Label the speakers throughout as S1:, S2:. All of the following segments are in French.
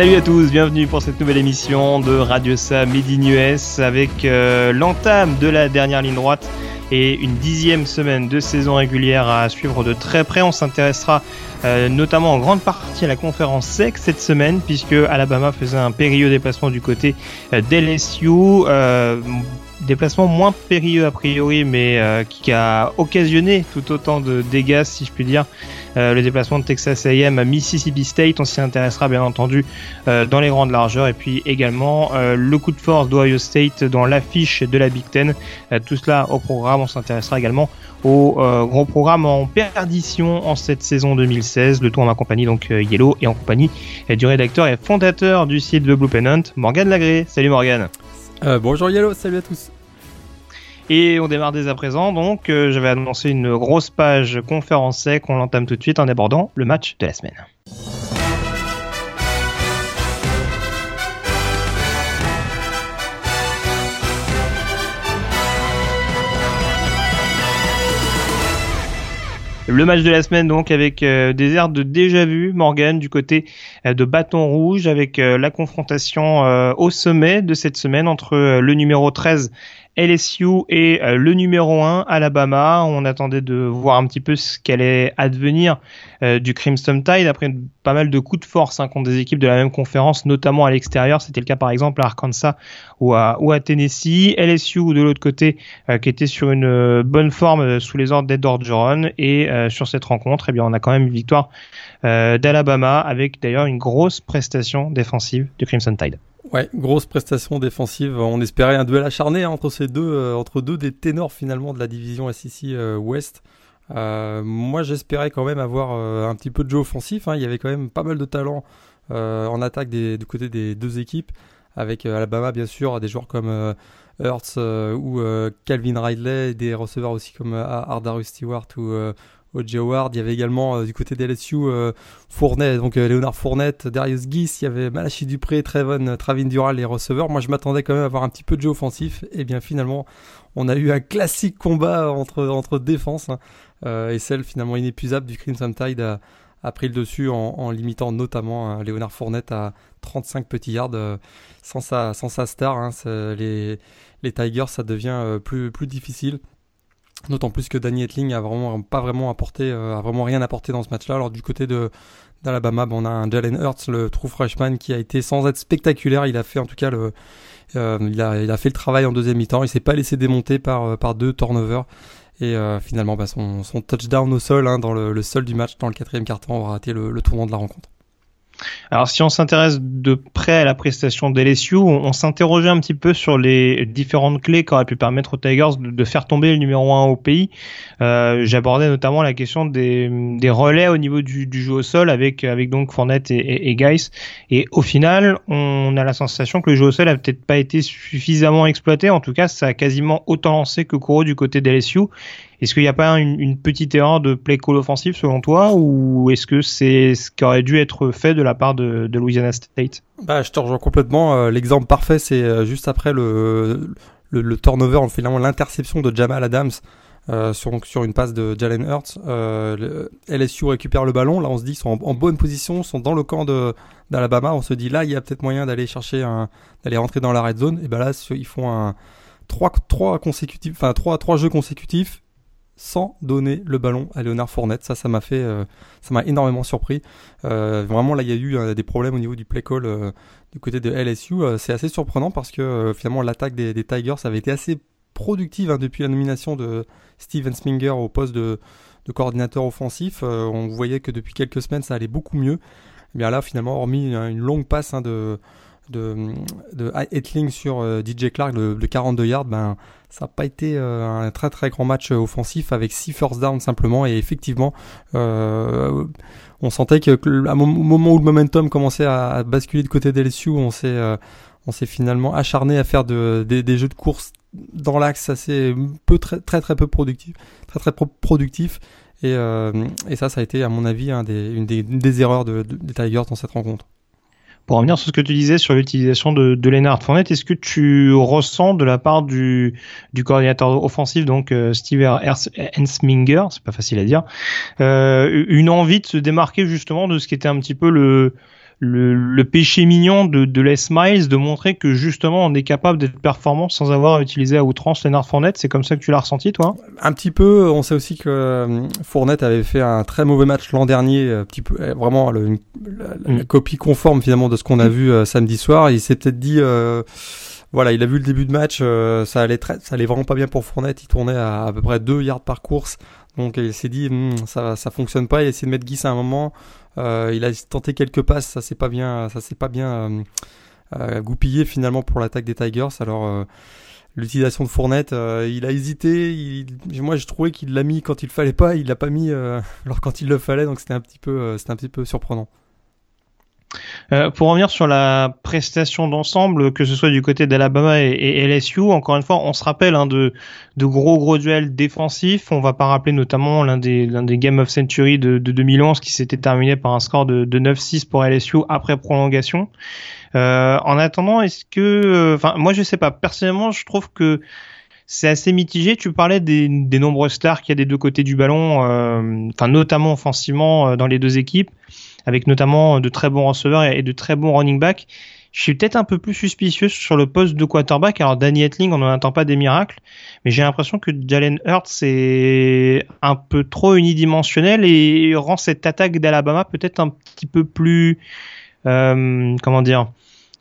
S1: Salut à tous, bienvenue pour cette nouvelle émission de Radio Sa Midi US avec euh, l'entame de la dernière ligne droite et une dixième semaine de saison régulière à suivre de très près. On s'intéressera euh, notamment en grande partie à la conférence SEC cette semaine puisque Alabama faisait un périlleux déplacement du côté euh, d'LSU. Euh, déplacement moins périlleux a priori, mais euh, qui a occasionné tout autant de dégâts, si je puis dire, euh, le déplacement de Texas A&M à Mississippi State. On s'y intéressera bien entendu euh, dans les grandes largeurs, et puis également le coup de force d'Ohio State dans l'affiche de la Big Ten. tout cela au programme. On s'intéressera également au gros programme en perdition en cette saison 2016. Le tout en ma compagnie donc Yellow et en compagnie du rédacteur et fondateur du site de Blue Pennant, Morgan Lagré. Salut Morgan.
S2: Euh, bonjour Yellow, salut à tous.
S1: Et on démarre dès à présent, donc euh, je vais annoncer une grosse page conférence sec, on l'entame tout de suite en abordant le match de la semaine. Le match de la semaine donc avec euh, des airs de déjà vu Morgan du côté euh, de Bâton Rouge avec euh, la confrontation au sommet de cette semaine entre le numéro 13 LSU et euh, le numéro 1 Alabama. On attendait de voir un petit peu ce qu'allait advenir euh, du Crimson Tide après pas mal de coups de force hein, contre des équipes de la même conférence, notamment à l'extérieur. C'était le cas par exemple à Arkansas ou à, ou à Tennessee. LSU de l'autre côté euh, qui était sur une bonne forme sous les ordres d'Ed Orgeron et sur cette rencontre, eh bien on a quand même une victoire d'Alabama avec d'ailleurs une grosse prestation défensive du Crimson Tide.
S2: Ouais, grosse prestation défensive. On espérait un duel acharné hein, entre ces deux, euh, entre deux des ténors finalement de la division SEC euh, Ouest. Euh, moi, j'espérais quand même avoir un petit peu de jeu offensif. Hein. Il y avait quand même pas mal de talent en attaque du côté des deux équipes, avec Alabama bien sûr, des joueurs comme Hurts ou Calvin Ridley, des receveurs aussi comme Ardarus Stewart ou O.J. Howard. Il y avait également euh, du côté des LSU euh, Fournette, donc euh, Léonard Fournette, Darius Guiss, il y avait Malachi Dupré, Trevon, Travin Dural, les receveurs. Moi, je m'attendais quand même à avoir un petit peu de jeu offensif. Et bien finalement, on a eu un classique combat entre, entre défense hein. et celle finalement inépuisable du Crimson Tide a, pris le dessus en, limitant notamment Léonard Fournette à 35 petits yards sans, sa, sans sa star. Hein, les, les Tigers, ça devient plus, plus difficile. D'autant plus que Danny Etling a vraiment pas vraiment apporté, euh, a vraiment rien apporté dans ce match-là. Alors du côté de d'Alabama, on a un Jalen Hurts, le true freshman, qui a été sans être spectaculaire. Il a fait en tout cas le, euh, il, a, il a fait le travail en deuxième mi-temps. Il s'est pas laissé démonter par euh, par deux turnovers. Et finalement, bah, son, son touchdown au sol, hein, dans le, sol du match, dans le quatrième quart-temps, aura été le, le tournant de la rencontre.
S1: Alors si on s'intéresse de près à la prestation d'LSU, on, on s'interrogeait un petit peu sur les différentes clés qui auraient pu permettre aux Tigers de, faire tomber le numéro 1 au pays. Euh, J'abordais notamment la question des, des, relais au niveau du, du, jeu au sol avec, avec donc Fournette et, et, et. Et au final, on a la sensation que le jeu au sol a peut-être pas été suffisamment exploité. En tout cas, ça a quasiment autant lancé que Kuro du côté d'LSU. Est-ce qu'il n'y a pas une, petite erreur de play call offensif selon toi ou est-ce que c'est ce qui aurait dû être fait de la part de, Louisiana State?
S2: Bah, Je te rejoins complètement. Euh, l'exemple parfait, c'est euh, juste après le, le, turnover, finalement l'interception de Jamal Adams. Euh, sur, sur une passe de Jalen Hurts. LSU récupère le ballon. Là, on se dit qu'ils sont en, bonne position, sont dans le camp d'Alabama. On se dit là, il y a peut-être moyen d'aller chercher d'aller rentrer dans la red zone. Et ben là, ils font trois, trois consécutifs, trois, trois jeux consécutifs sans donner le ballon à Léonard Fournette. Ça, ça m'a fait, euh, ça m'a énormément surpris. Euh, vraiment, là, il y a eu euh, des problèmes au niveau du play call du côté de LSU. c'est assez surprenant parce que finalement, l'attaque des, Tigers avait été assez productive hein, depuis la nomination de Steven Sminger au poste de, coordinateur offensif. on voyait que depuis quelques semaines, ça allait beaucoup mieux. Et bien là, finalement, hormis une longue passe hein, de de, de sur DJ Clark de, de, 42 yards, ben ça n'a pas été euh, un très très grand match offensif avec 6 first down simplement et effectivement euh, on sentait que à moment où le momentum commençait à, basculer de côté d'LSU, on s'est euh, on s'est finalement acharné à faire de, des, jeux de course dans l'axe assez peu très très très peu productif, très très productif et, et ça ça a été à mon avis une, des, des erreurs de, des Tigers dans cette rencontre.
S1: Pour revenir sur ce que tu disais sur l'utilisation de, de Lennart Fournette, est-ce que tu ressens de la part du, du coordinateur offensif, donc euh, Steve Ensminger, c'est pas facile à dire, euh, une envie de se démarquer justement de ce qui était un petit peu le le, péché mignon de, de Les Miles de montrer que justement on est capable d'être performant sans avoir utilisé à outrance Leonard Fournette. C'est comme ça que tu l'as ressenti, toi?
S2: Un petit peu. On sait aussi que euh, Fournette avait fait un très mauvais match l'an dernier, un petit peu, euh, vraiment le, la, mm. copie conforme finalement de ce qu'on a mm. vu euh, samedi soir. Il s'est peut-être dit. voilà, il a vu le début de match, ça allait très, ça allait vraiment pas bien pour Fournette. Il tournait à à peu près 2 yards par course, donc il s'est dit hmm, ça ça fonctionne pas. Il a essayé de mettre Guy à un moment. Euh, il a tenté quelques passes, ça s'est pas bien, ça s'est pas bien euh, euh, goupillé finalement pour l'attaque des Tigers. Alors l'utilisation de Fournette, il a hésité. moi, j'ai trouvé qu'il l'a mis quand il fallait pas, il l'a pas mis alors quand il le fallait. Donc c'était un petit peu, c'était un petit peu surprenant.
S1: Euh, pour revenir sur la prestation d'ensemble, que ce soit du côté d'Alabama et, LSU, encore une fois, on se rappelle hein, de, de gros gros duels défensifs. On va pas rappeler notamment l'un des, l'un des Game of Century de, de 2011 qui s'était terminé par un score de, de 9-6 pour LSU après prolongation. Euh, en attendant, est-ce que, euh, enfin, moi je sais pas. Personnellement, je trouve que c'est assez mitigé. Tu parlais des, des nombreux stars qu'il y a des deux côtés du ballon, euh, enfin notamment offensivement dans les deux équipes avec notamment de très bons receveurs et de très bons running backs. Je suis peut-être un peu plus suspicieux sur le poste de quarterback. Alors Danny Etling, on n'en attend pas des miracles, mais j'ai l'impression que Jalen Hurts est un peu trop unidimensionnel et rend cette attaque d'Alabama peut-être un petit peu plus, euh, comment dire,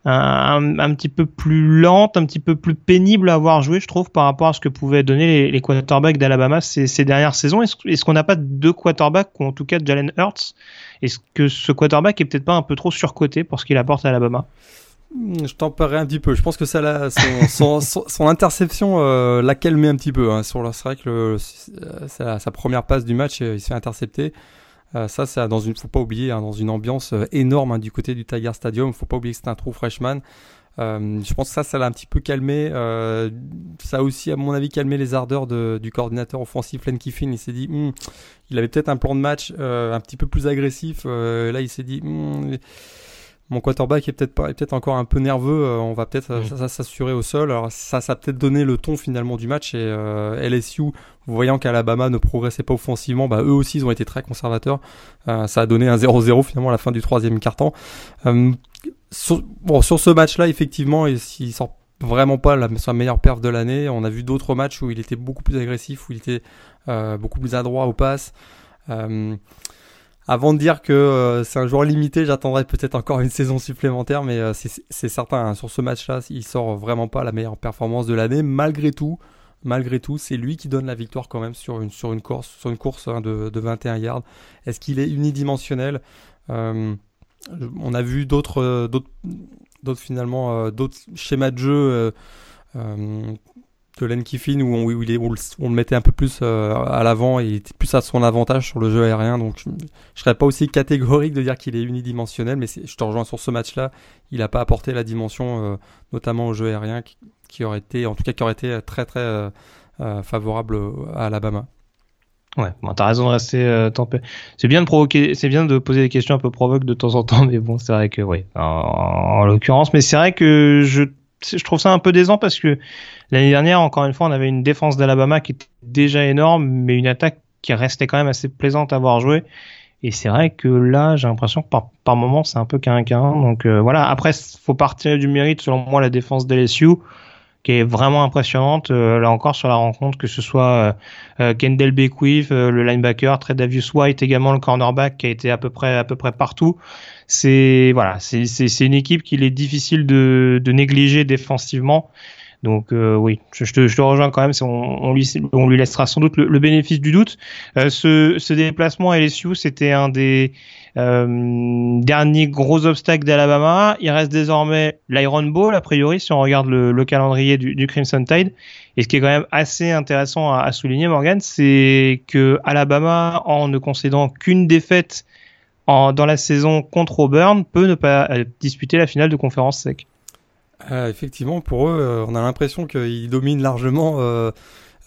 S1: un, un, petit peu plus lente, un petit peu plus pénible à avoir joué, je trouve, par rapport à ce que pouvaient donner les, les quarterbacks d'Alabama ces, ces, dernières saisons. Est-ce qu'on n'a pas deux quarterbacks, ou en tout cas Jalen Hurts? Est-ce que ce quarterback est peut-être pas un peu trop surcoté pour ce qu'il apporte à Alabama?
S2: Hmm, je t'en parlerai un petit peu. Je pense que ça, la, son, son, son, interception euh, l'a calmé un petit peu. Hein. Sur c'est vrai que sa, sa, première passe du match, euh, il se fait intercepter. Euh, ça, c'est dans une, faut pas oublier, hein, dans une ambiance euh, énorme hein, du côté du Tiger Stadium. Faut pas oublier que c'est un trou freshman. Euh, je pense que ça, ça l'a un petit peu calmé. Euh, ça a aussi, à mon avis, calmé les ardeurs de, du coordinateur offensif Len Kiffin. Il s'est dit, hmm, il avait peut-être un plan de match euh, un petit peu plus agressif. là, il s'est dit, hmm, mon quarterback est peut-être pas, peut-être encore un peu nerveux. on va peut-être mmh. s'assurer au sol. Alors ça, ça a peut-être donné le ton finalement du match. Et LSU, voyant qu'Alabama ne progressait pas offensivement, bah, eux aussi ils ont été très conservateurs. ça a donné un 0-0 finalement à la fin du troisième quart-temps sur, bon, sur ce match-là, effectivement, il sort vraiment pas la, sa meilleure perf de l'année. On a vu d'autres matchs où il était beaucoup plus agressif, où il était euh, beaucoup plus adroit au pass. Euh, avant de dire que euh, c'est un joueur limité, j'attendrai peut-être encore une saison supplémentaire, mais euh, c'est certain, hein, sur ce match-là, il sort vraiment pas la meilleure performance de l'année. Malgré tout, malgré tout, c'est lui qui donne la victoire quand même sur une, sur une course, sur une course hein, de, de 21 yards. Est-ce qu'il est unidimensionnel? Euh, on a vu d'autres, finalement, d'autres schémas de jeu de Len Kiffin où on, le mettait un peu plus à l'avant et il était plus à son avantage sur le jeu aérien. Donc je, ne serais pas aussi catégorique de dire qu'il est unidimensionnel, mais je te rejoins sur ce match-là. Il n'a pas apporté la dimension, notamment au jeu aérien, qui, aurait été, en tout cas, qui aurait été très très favorable à Alabama.
S1: Ouais, bon, t'as raison de rester euh. C'est bien de provoquer, c'est bien de poser des questions un peu provoques de temps en temps, mais bon, c'est vrai que oui, en, l'occurrence, mais c'est vrai que je, je trouve ça un peu décent parce que l'année dernière, encore une fois, on avait une défense d'Alabama qui était déjà énorme, mais une attaque qui restait quand même assez plaisante à voir jouer. Et c'est vrai que là, j'ai l'impression que par, par moment, c'est un peu qu'un qu'un. Donc euh, voilà. Après, faut partir du mérite, selon moi, la défense de LSU qui est vraiment impressionnante euh, là encore sur la rencontre que ce soit euh, euh Kendall Beckwith euh, le linebacker Tredavious White également le cornerback qui a été à peu près à peu près partout c'est voilà c'est une équipe qu'il est difficile de, de négliger défensivement donc euh, oui, je, te, rejoins quand même. On, lui, on lui laissera sans doute le, bénéfice du doute. Euh, ce, ce, déplacement à LSU, c'était un des euh, derniers gros obstacles d'Alabama. Il reste désormais l'Iron Bowl, a priori, si on regarde le, le calendrier du, Crimson Tide. Et ce qui est quand même assez intéressant à, souligner, Morgan, c'est que Alabama, en ne concédant qu'une défaite dans la saison contre Auburn, peut ne pas disputer la finale de conférence sec.
S2: Euh, effectivement, pour eux, euh, on a l'impression qu'ils dominent largement euh,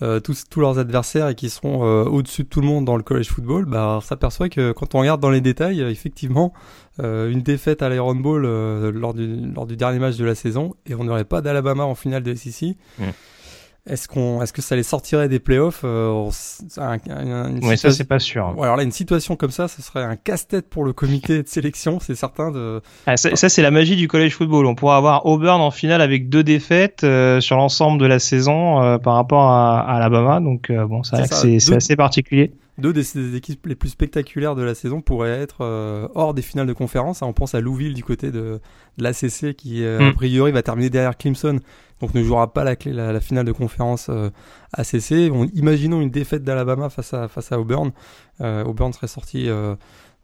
S2: euh, tous, tous leurs adversaires et qu'ils seront au-dessus de tout le monde dans le college football. Bah, on s'aperçoit que quand on regarde dans les détails, effectivement, une défaite à l'Iron Bowl lors, du, lors du dernier match de la saison et on n'aurait pas d'Alabama en finale de SEC. Est-ce qu'on, est-ce que ça les sortirait des playoffs
S1: euh, Oui, ça c'est pas sûr.
S2: alors là, une situation comme ça, ce serait un casse-tête pour le comité de sélection, c'est certain. De...
S1: Ah, ça, c'est la magie du college football. On pourrait avoir Auburn en finale avec deux défaites euh, sur l'ensemble de la saison euh, par rapport à, à Alabama. Donc bon, c'est c'est assez particulier
S2: deux des, équipes les plus spectaculaires de la saison pourraient être euh, hors des finales de conférence. Hein, on pense à Louisville du côté de, l'ACC qui, euh, a mm. priori, va terminer derrière Clemson, donc ne jouera pas la, clé, la, finale de conférence euh, ACC. imaginons une défaite d'Alabama face à, face à Auburn. Auburn serait sorti de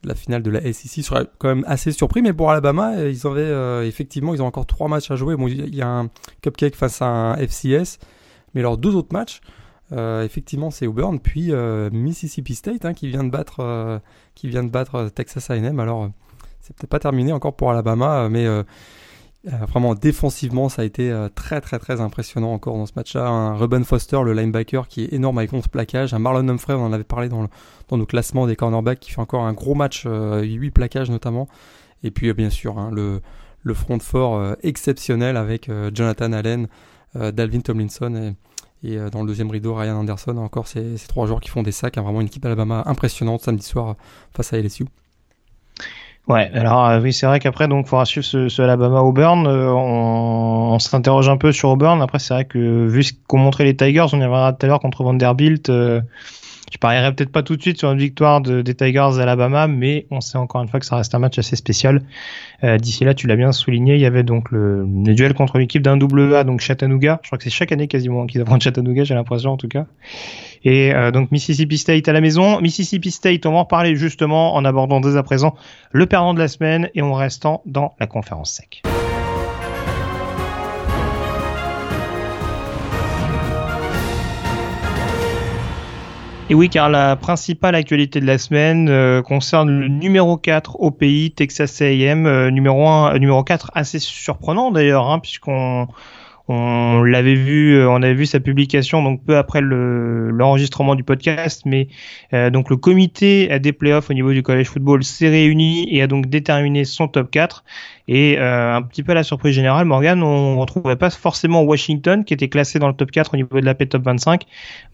S2: la finale de la SEC. serait quand même assez surpris, mais pour Alabama, ils avaient effectivement, ils ont encore trois matchs à jouer. Bon, il y a un cupcake face à un FCS, mais leurs deux autres matchs, euh, effectivement, c'est Auburn, puis euh, Mississippi State hein, qui vient de battre, euh, qui vient de battre Texas A&M. Alors, c'est peut-être pas terminé encore pour Alabama, mais vraiment défensivement, ça a été très très très impressionnant encore dans ce match-là. Un Ruben Foster, le linebacker, qui est énorme avec 11 plaquages. Un Marlon Humphrey, on en avait parlé dans, dans nos classements des cornerbacks, qui fait encore un gros match, 8 plaquages notamment. Et puis bien sûr, hein, le, le front fort exceptionnel avec Jonathan Allen, Dalvin Tomlinson et et euh, dans le deuxième rideau, Ryan Anderson, encore ces, trois joueurs qui font des sacs. Hein, vraiment une équipe Alabama impressionnante samedi soir face à LSU.
S1: Ouais, alors euh, oui, c'est vrai qu'après, donc, faudra suivre ce, Alabama Auburn. Euh, on, s'interroge un peu sur Auburn. Après, c'est vrai que vu ce qu'ont montré les Tigers, on y reviendra tout à l'heure contre Vanderbilt. Je parierais peut-être pas tout de suite sur une victoire de, des Tigers Alabama, mais on sait encore une fois que ça reste un match assez spécial. Euh, D'ici là, tu l'as bien souligné, il y avait donc le, le duel contre l'équipe d'un A, donc Chattanooga. Je crois que c'est chaque année quasiment qu'ils affrontent Chattanooga, j'ai l'impression en tout cas. Et euh, donc Mississippi State à la maison. Mississippi State, on va en reparler justement en abordant dès à présent le perdant de la semaine et en restant dans la conférence sec. Et oui, car la principale actualité de la semaine euh, concerne le numéro 4 au pays, Texas A&M, euh, numéro 1, euh, numéro 4 assez surprenant d'ailleurs, hein, puisqu'on on l'avait vu, euh, on avait vu sa publication donc peu après l'enregistrement du podcast, mais euh, donc le comité des playoffs au niveau du college football s'est réuni et a donc déterminé son top 4. Et euh, un petit peu à la surprise générale, Morgan, on ne retrouvait pas forcément Washington qui était classé dans le top 4 au niveau de la P top 25,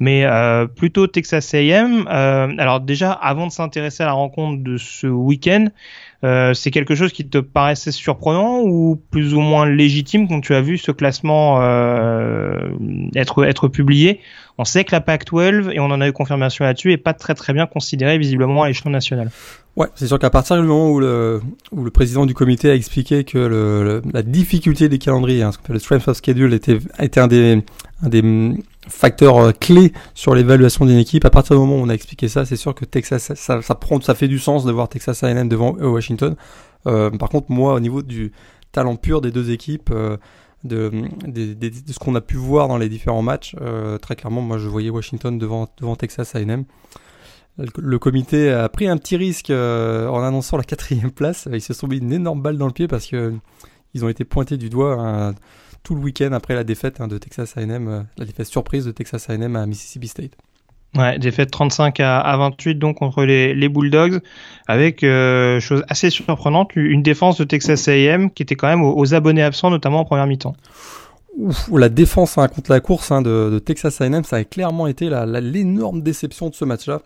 S1: mais plutôt Texas A&M. alors déjà, avant de s'intéresser à la rencontre de ce week-end, euh, c'est quelque chose qui te paraissait surprenant ou plus ou moins légitime quand tu as vu ce classement euh, être publié? On sait que la PAC-12 et on en a eu confirmation là-dessus est pas très très bien considérée visiblement à l'échelon national.
S2: Ouais, c'est sûr qu'à partir du moment où le, président du comité a expliqué que la difficulté des calendriers, hein, ce qu'on appelle le strength of schedule, était, était un des facteur euh, clé sur l'évaluation d'une équipe. À partir du moment où on a expliqué ça, c'est sûr que Texas, ça, ça, prend, ça fait du sens de voir Texas A&M devant euh, Washington. Euh, par contre, moi, au niveau du talent pur des deux équipes, euh, de, de, de, ce qu'on a pu voir dans les différents matchs, euh, très clairement, moi, je voyais Washington devant, devant Texas A&M. Le, comité a pris un petit risque en annonçant la quatrième place. Ils se sont mis une énorme balle dans le pied parce que ils ont été pointés du doigt. Hein, tout le week-end après la défaite hein, de Texas A&M, euh, la défaite surprise de Texas A&M à Mississippi State.
S1: Ouais, défaite 35 à, 28 donc contre les, Bulldogs, avec euh, chose assez surprenante, une défense de Texas A&M qui était quand même aux, abonnés absents, notamment en première mi-temps.
S2: Ouf, la défense hein, contre la course hein, de, Texas A&M, ça a clairement été l'énorme déception de ce match-là.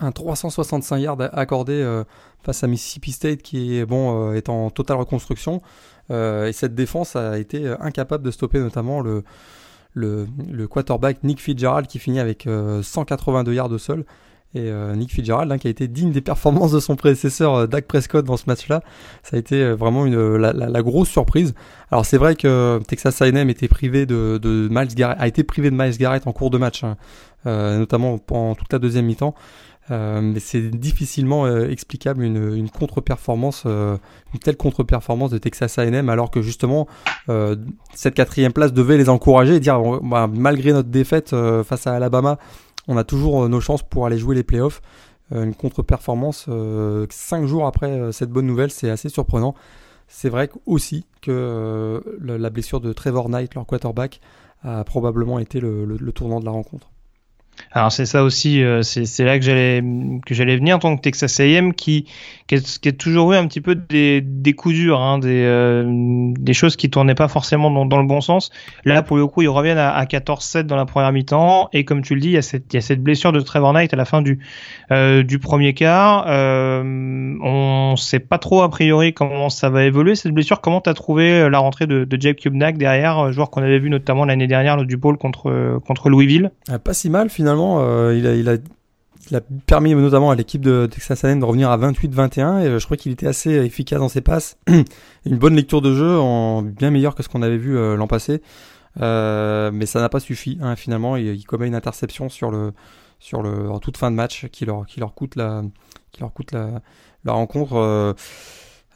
S2: Un 365 yards accordé euh, face à Mississippi State qui est bon est en totale reconstruction. Euh, et cette défense a été euh, incapable de stopper notamment le, quarterback Nick Fitzgerald qui finit avec 182 euh, yards de sol. Et Nick Fitzgerald, hein, qui a été digne des performances de son prédécesseur Dak Prescott dans ce match-là, ça a été vraiment la, grosse surprise. Alors c'est vrai que Texas A&M était privé de, Miles a été privé de Miles Garrett en cours de match, hein, notamment pendant toute la deuxième mi-temps. Euh, mais c'est difficilement euh, explicable une, une contre-performance, euh, une telle contre-performance de Texas A&M, alors que justement cette quatrième place devait les encourager et dire bah, malgré notre défaite face à Alabama, on a toujours nos chances pour aller jouer les playoffs. une contre-performance cinq jours après cette bonne nouvelle, c'est assez surprenant. C'est vrai aussi que la blessure de Trevor Knight, leur quarterback, a probablement été le tournant de la rencontre.
S1: Alors c'est ça aussi, euh, c'est là que j'allais que j'allais venir que Texas A&M qui, qui, a, toujours eu un petit peu des, des coups durs, hein, des, euh, des choses qui tournaient pas forcément dans, le bon sens. Là pour le coup ils reviennent à, à 14-7 dans la première mi-temps et comme tu le dis il y a cette, il y a cette blessure de Trevor Knight à la fin du euh, du premier quart. Euh, on sait pas trop a priori comment ça va évoluer cette blessure. Comment t'as trouvé la rentrée de, Jake Kubnak derrière, joueur qu'on avait vu notamment l'année dernière du bowl contre contre Louisville?
S2: Pas si mal finalement euh, il, a, permis notamment à l'équipe de Texas A&M de revenir à 28-21 et euh, je crois qu'il était assez efficace dans ses passes. Une bonne lecture de jeu, en bien meilleur que ce qu'on avait vu euh, l'an passé. mais ça n'a pas suffi hein, finalement. Il, commet une interception sur le sur le en toute fin de match qui leur qui leur coûte la qui leur coûte la rencontre.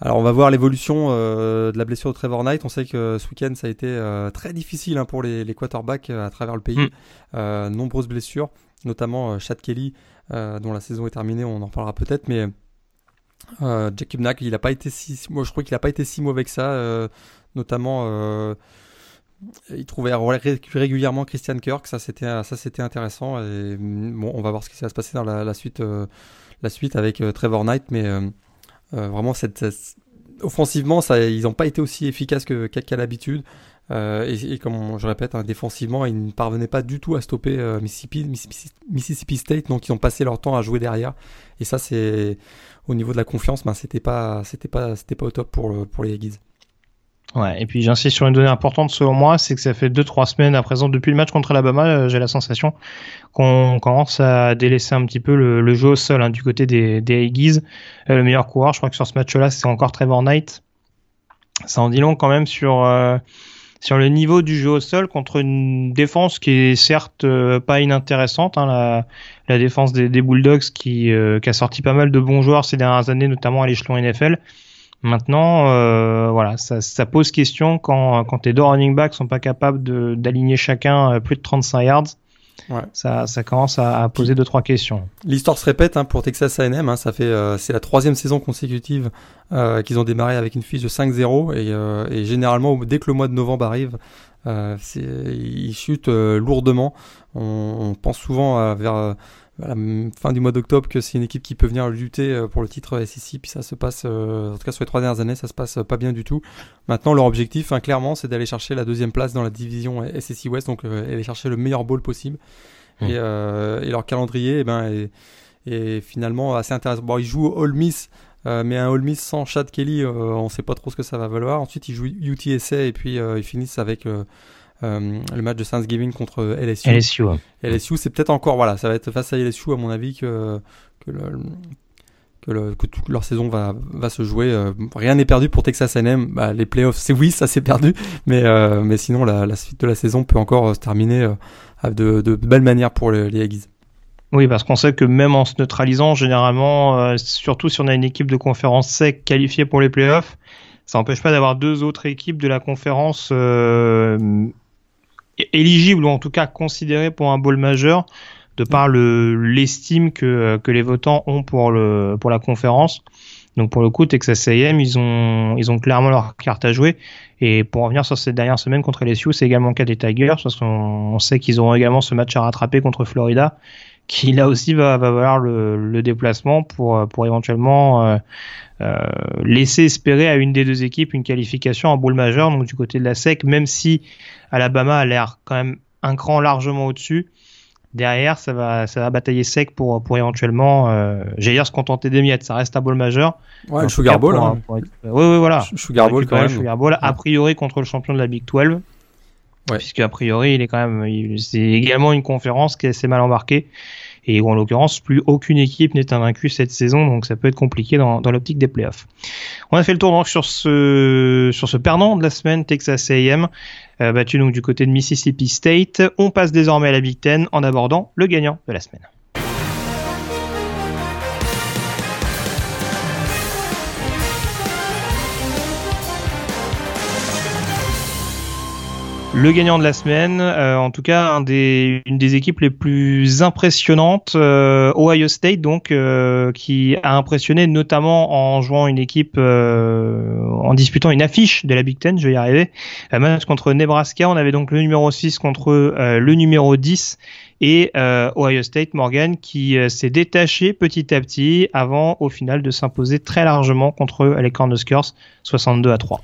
S2: Alors on va voir l'évolution euh, de la blessure de Trevor Knight. On sait que ce week-end ça a été euh, très difficile hein, pour les, les quarterbacks euh, à travers le pays. Mm. nombreuses blessures, notamment Chad Kelly dont la saison est terminée. On en parlera peut-être, mais Jacob Knack, il a pas été si, moi je crois qu'il a pas été si mauvais que ça. notamment, il trouvait régulièrement Christian Kirk. Ça c'était ça c'était intéressant. Et bon, on va voir ce qui va se passer dans la, la suite la suite avec Trevor Knight, mais euh, vraiment, cette, offensivement, ça, ils n'ont pas été aussi efficaces qu'à l'habitude. Euh, et, comme je répète, hein, défensivement, ils ne parvenaient pas du tout à stopper euh, Mississippi, Mississippi, State, donc ils ont passé leur temps à jouer derrière. Et ça, c'est au niveau de la confiance, ben, c'était pas, c'était pas, c'était pas au top pour, pour les Aggies.
S1: Ouais, et puis j'insiste sur une donnée importante selon moi, c'est que ça fait 2-3 semaines à présent, depuis le match contre Alabama, euh, j'ai la sensation qu'on commence à délaisser un petit peu le, jeu au sol hein, du côté des, des Aggies. Euh, le meilleur coureur, je crois que sur ce match-là, c'est encore Trevor Knight. Ça en dit long quand même sur euh, sur le niveau du jeu au sol contre une défense qui est certes pas inintéressante, hein, la, la défense des, des Bulldogs qui, qui a sorti pas mal de bons joueurs ces dernières années, notamment à l'échelon NFL. Maintenant, euh, voilà, ça, ça, pose question quand, quand tes deux running backs sont pas capables d'aligner chacun euh, plus de 35 yards. Ouais. Ça, ça commence à, à poser deux trois questions.
S2: L'histoire se répète hein, pour Texas A&M. Hein, ça fait euh, c'est la troisième saison consécutive euh, qu'ils ont démarré avec une fiche de 5-0 et, euh, et, généralement dès que le mois de novembre arrive, ils chutent lourdement. On, on, pense souvent vers à la fin du mois d'octobre que c'est une équipe qui peut venir lutter euh, pour le titre SEC, puis ça se passe, euh, en tout cas sur les trois dernières années, ça se passe pas bien du tout. Maintenant, leur objectif, hein, clairement, c'est d'aller chercher la deuxième place dans la division SEC West, donc euh, aller chercher le meilleur bowl possible. Mmh. Et, et, leur calendrier, eh ben, est, finalement assez intéressant. Bon, ils jouent All Miss, mais un All Miss sans Chad Kelly, on sait pas trop ce que ça va valoir. Ensuite, ils jouent UTSA et puis ils finissent avec euh, le match de Thanksgiving contre LSU.
S1: LSU,
S2: LSU c'est peut-être encore, voilà, ça va être face à LSU à mon avis que, que, le, que, toute leur saison va, va se jouer. Euh, rien n'est perdu pour Texas A&M. Bah, les playoffs, c'est oui, ça c'est perdu, mais, euh, mais sinon la, la, suite de la saison peut encore se terminer de, de belle manière pour les, les Aggies.
S1: Oui, parce qu'on sait que même en se neutralisant, généralement, surtout si on a une équipe de conférence sec qualifiée pour les playoffs, ça n'empêche pas d'avoir deux autres équipes de la conférence éligible ou en tout cas considéré pour un bowl majeur de par le l'estime que, que les votants ont pour le pour la conférence. Donc pour le coup, Texas A&M, ils ont ils ont clairement leur carte à jouer. Et pour revenir sur cette dernière semaine contre LSU, c'est également le cas des Tigers parce qu'on sait qu'ils auront également ce match à rattraper contre Florida, qui là aussi va va valoir le, le déplacement pour pour éventuellement euh, euh, laisser espérer à une des deux équipes une qualification en bowl majeur. Donc du côté de la SEC, même si Alabama a l'air quand même un cran largement au-dessus. Derrière, ça va, ça va batailler sec pour, pour éventuellement, euh, j'allais dire se contenter des miettes. Ça reste un bowl majeur.
S2: Ouais, le Sugar Bowl. Hein.
S1: oui, oui, voilà.
S2: Sugar Bowl quand même.
S1: Sugar Bowl, a priori contre le champion de la Big 12. Ouais. Puisque a priori, il est quand même, c'est également une conférence qui est assez mal embarquée. Et en l'occurrence, plus aucune équipe n'est invaincue cette saison, donc ça peut être compliqué dans, dans l'optique des playoffs. On a fait le tour donc sur ce sur ce perdant de la semaine, Texas A&M, euh, battu donc du côté de Mississippi State. On passe désormais à la Big Ten en abordant le gagnant de la semaine. Le gagnant de la semaine, euh, en tout cas une des équipes les plus impressionnantes, euh, Ohio State donc, euh, qui a impressionné notamment en jouant une équipe, en disputant une affiche de la Big Ten, je vais y arriver, match contre Nebraska, on avait donc le numéro 6 contre le numéro 10 et Ohio State Morgan qui s'est détaché petit à petit avant au final de s'imposer très largement contre les Cornhuskers 62 à 3.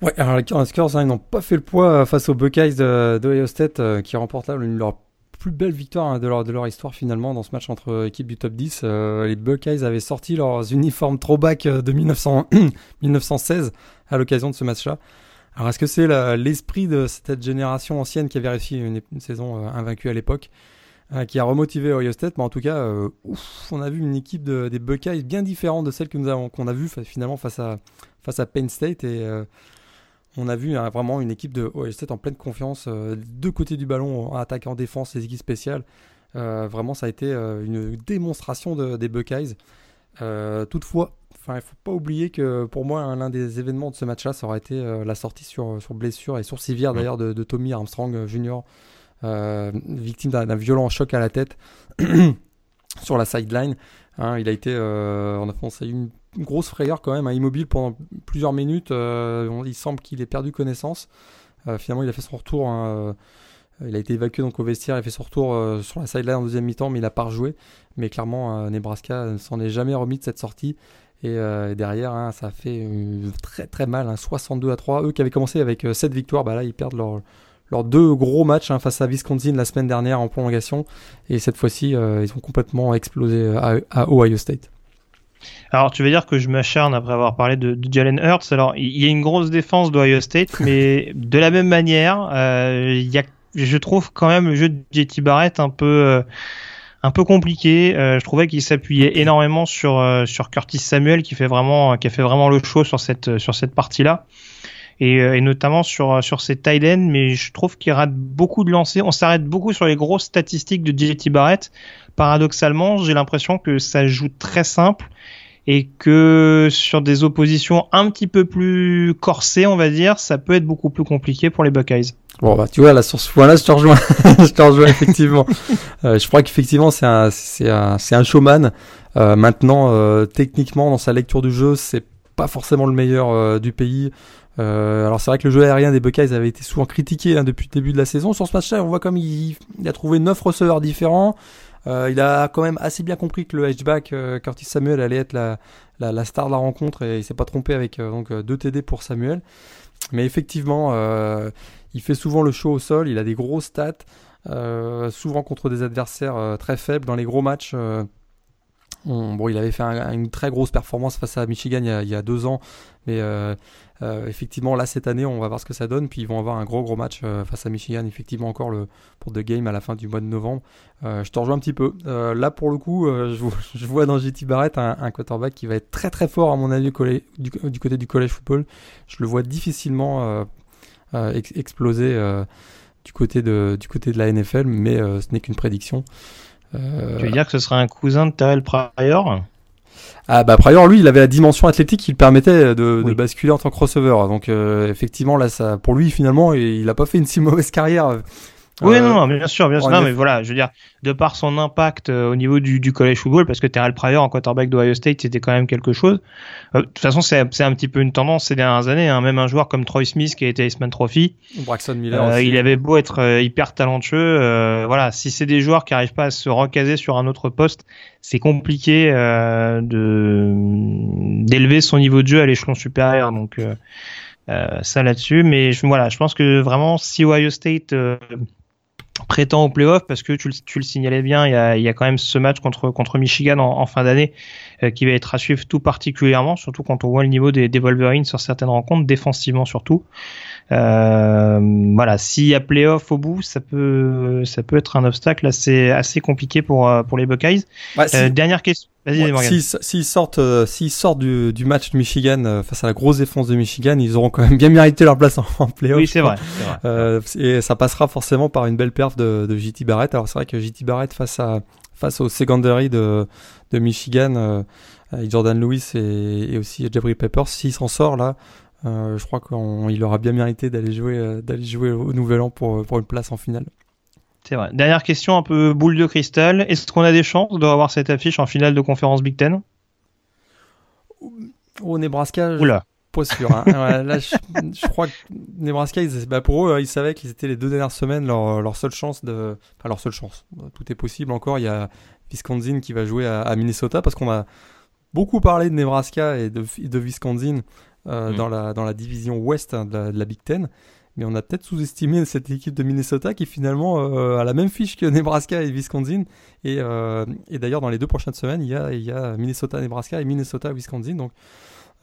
S2: Ouais, alors les Cornhuskers, hein, ils n'ont pas fait le poids euh, face aux Buckeyes d'Ohio State euh, qui remportent là leurs plus belles victoires hein, de, leur, de leur histoire finalement dans ce match entre équipes du top 10. Euh, les Buckeyes avaient sorti leurs uniformes throwback de 1900, 1916 à l'occasion de ce match-là. Alors est-ce que c'est l'esprit de cette génération ancienne qui avait réussi une, saison invaincue à l'époque qui a remotivé Ohio State, mais en tout cas, ouf, on a vu une équipe de, des Buckeyes bien différente de celle que nous avons qu'on a vue finalement face à face à Penn State et on a vu hein, vraiment une équipe de Ohio State en pleine confiance, euh, deux côtés du ballon, en attaque en défense, les équipes spéciales. Euh, vraiment, ça a été euh, une démonstration des Buckeyes. toutefois, il ne faut pas oublier que pour moi, l'un des événements de ce match-là, ça aurait été la sortie sur, sur blessure et sur civière d'ailleurs de, Tommy Armstrong Jr., victime d'un violent choc à la tête sur la sideline. Hein, il a été, on a pensé une grosse frayeur quand même, à immobile pendant plusieurs minutes. Euh, il semble qu'il ait perdu connaissance. Euh, finalement, il a fait son retour. Hein, euh, il a été évacué donc au vestiaire, il fait son retour sur la sideline en deuxième mi-temps, mais il n'a pas rejoué. Mais clairement, Nebraska ne s'en est jamais remis de cette sortie. Et derrière, hein, ça fait très très mal, 62 hein, à 3. Eux qui avaient commencé avec 7 victoires, bah là ils perdent leur, leurs deux gros matchs face à Wisconsin la semaine dernière en prolongation. Et cette fois-ci, ils ont complètement explosé à Ohio State.
S1: Alors, tu veux dire que je m'acharne après avoir parlé de, Jalen Hurts? Alors, il y a une grosse défense d'Ohio State, mais de la même manière, euh, il y a, je trouve quand même le jeu de JT Barrett un peu, euh, un peu compliqué. Euh, je trouvais qu'il s'appuyait énormément sur sur Curtis Samuel, qui fait vraiment, qui a fait vraiment le show sur cette sur cette partie-là. Et, et, notamment sur sur ses tight ends, mais je trouve qu'il rate beaucoup de lancers. On s'arrête beaucoup sur les grosses statistiques de JT Barrett. Paradoxalement, j'ai l'impression que ça joue très simple et que sur des oppositions un petit peu plus corsées, on va dire, ça peut être beaucoup plus compliqué pour les Buckeyes.
S2: Bon bah tu vois là sur ce point-là, je te rejoins, je te rejoins effectivement. euh, je crois qu'effectivement c'est un c'est un c'est un showman. Euh, maintenant euh, techniquement dans sa lecture du jeu, c'est pas forcément le meilleur du pays. Alors c'est vrai que le jeu aérien des Buckeyes avait été souvent critiqué hein, depuis le début de la saison. Sur ce match-là, on voit comme il, il a trouvé neuf receveurs différents. Euh, il a quand même assez bien compris que le hatchback euh, Curtis Samuel allait être la, star de la rencontre et il s'est pas trompé avec euh, donc deux TD pour Samuel. Mais effectivement, il fait souvent le show au sol. Il a des gros stats, souvent contre des adversaires très faibles dans les gros matchs. bon, il avait fait une très grosse performance face à Michigan il y a, il y a deux ans, mais euh, effectivement, là, cette année, on va voir ce que ça donne. Puis ils vont avoir un gros, gros match euh, face à Michigan, effectivement, encore le, pour The Game à la fin du mois de novembre. Euh, je te rejoins un petit peu. là, pour le coup, je, vois dans JT Barrett un, quarterback qui va être très, très fort, à mon avis, du, côté du college football. Je le vois difficilement exploser du, côté de, du côté de la NFL, mais ce n'est qu'une prédiction.
S1: tu veux dire que ce sera un cousin de Terrell Pryor?
S2: Ah bah par ailleurs lui il avait la dimension athlétique qui le permettait de, de basculer en tant que receveur. Donc euh, effectivement là ça pour lui finalement il a pas fait une si mauvaise carrière
S1: oui, euh, non, bien sûr, bien sûr. Non, mais voilà, je veux dire, de par son impact euh, au niveau du, du college football, parce que Terrell Pryor en quarterback d'Ohio State, c'était quand même quelque chose. Euh, de toute façon, c'est un petit peu une tendance ces dernières années. Hein. Même un joueur comme Troy Smith qui a été Iceman Trophy,
S2: Braxton Miller,
S1: il avait beau être hyper talentueux, voilà, si c'est des joueurs qui arrivent pas à se recaser sur un autre poste, c'est compliqué de d'élever son niveau de jeu à l'échelon supérieur. Donc ça là-dessus, mais je, voilà, je pense que vraiment si Ohio State prétend au playoff parce que tu le, signalais bien, il y, a, quand même ce match contre, Michigan en, fin d'année qui va être à suivre tout particulièrement, surtout quand on voit le niveau des, des Wolverines sur certaines rencontres, défensivement surtout. Euh, voilà, s'il y a playoff au bout, ça peut, ça peut être un obstacle assez, assez compliqué pour, euh, pour les Buckeyes. euh, dernière question.
S2: S'ils si, sortent, euh, s'ils sortent du, du, match de Michigan euh, face à la grosse défense de Michigan, ils auront quand même bien mérité leur place en, en playoff.
S1: Oui, c'est vrai.
S2: Euh, et ça passera forcément par une belle perf de, de JT Barrett. Alors c'est vrai que JT Barrett face à face au secondary de, de Michigan, euh, avec Jordan Lewis et, et aussi Jabri Peppers, s'il s'en sort là, je crois qu'il aura bien mérité d'aller jouer, d'aller jouer au Nouvel An pour, pour une place en finale.
S1: C'est vrai. Dernière question, un peu boule de cristal. Est-ce qu'on a des chances de revoir cette affiche en finale de conférence Big Ten?
S2: Au Nebraska, Oula. Pas sûr. Hein. là, je, crois que Nebraska, bah, pour eux, ils savaient qu'ils étaient les deux dernières semaines leur, seule chance de. Enfin, leur seule chance. Tout est possible encore. Il y a Wisconsin qui va jouer à, Minnesota parce qu'on a beaucoup parlé de Nebraska et de, de Wisconsin euh, mm. dans, la, dans la division ouest hein, de, de la Big Ten mais on a peut-être sous-estimé cette équipe de Minnesota qui finalement euh, a la même fiche que Nebraska et Wisconsin. Et, euh, et d'ailleurs, dans les deux prochaines semaines, il y a, il y a Minnesota-Nebraska et Minnesota-Wisconsin. Donc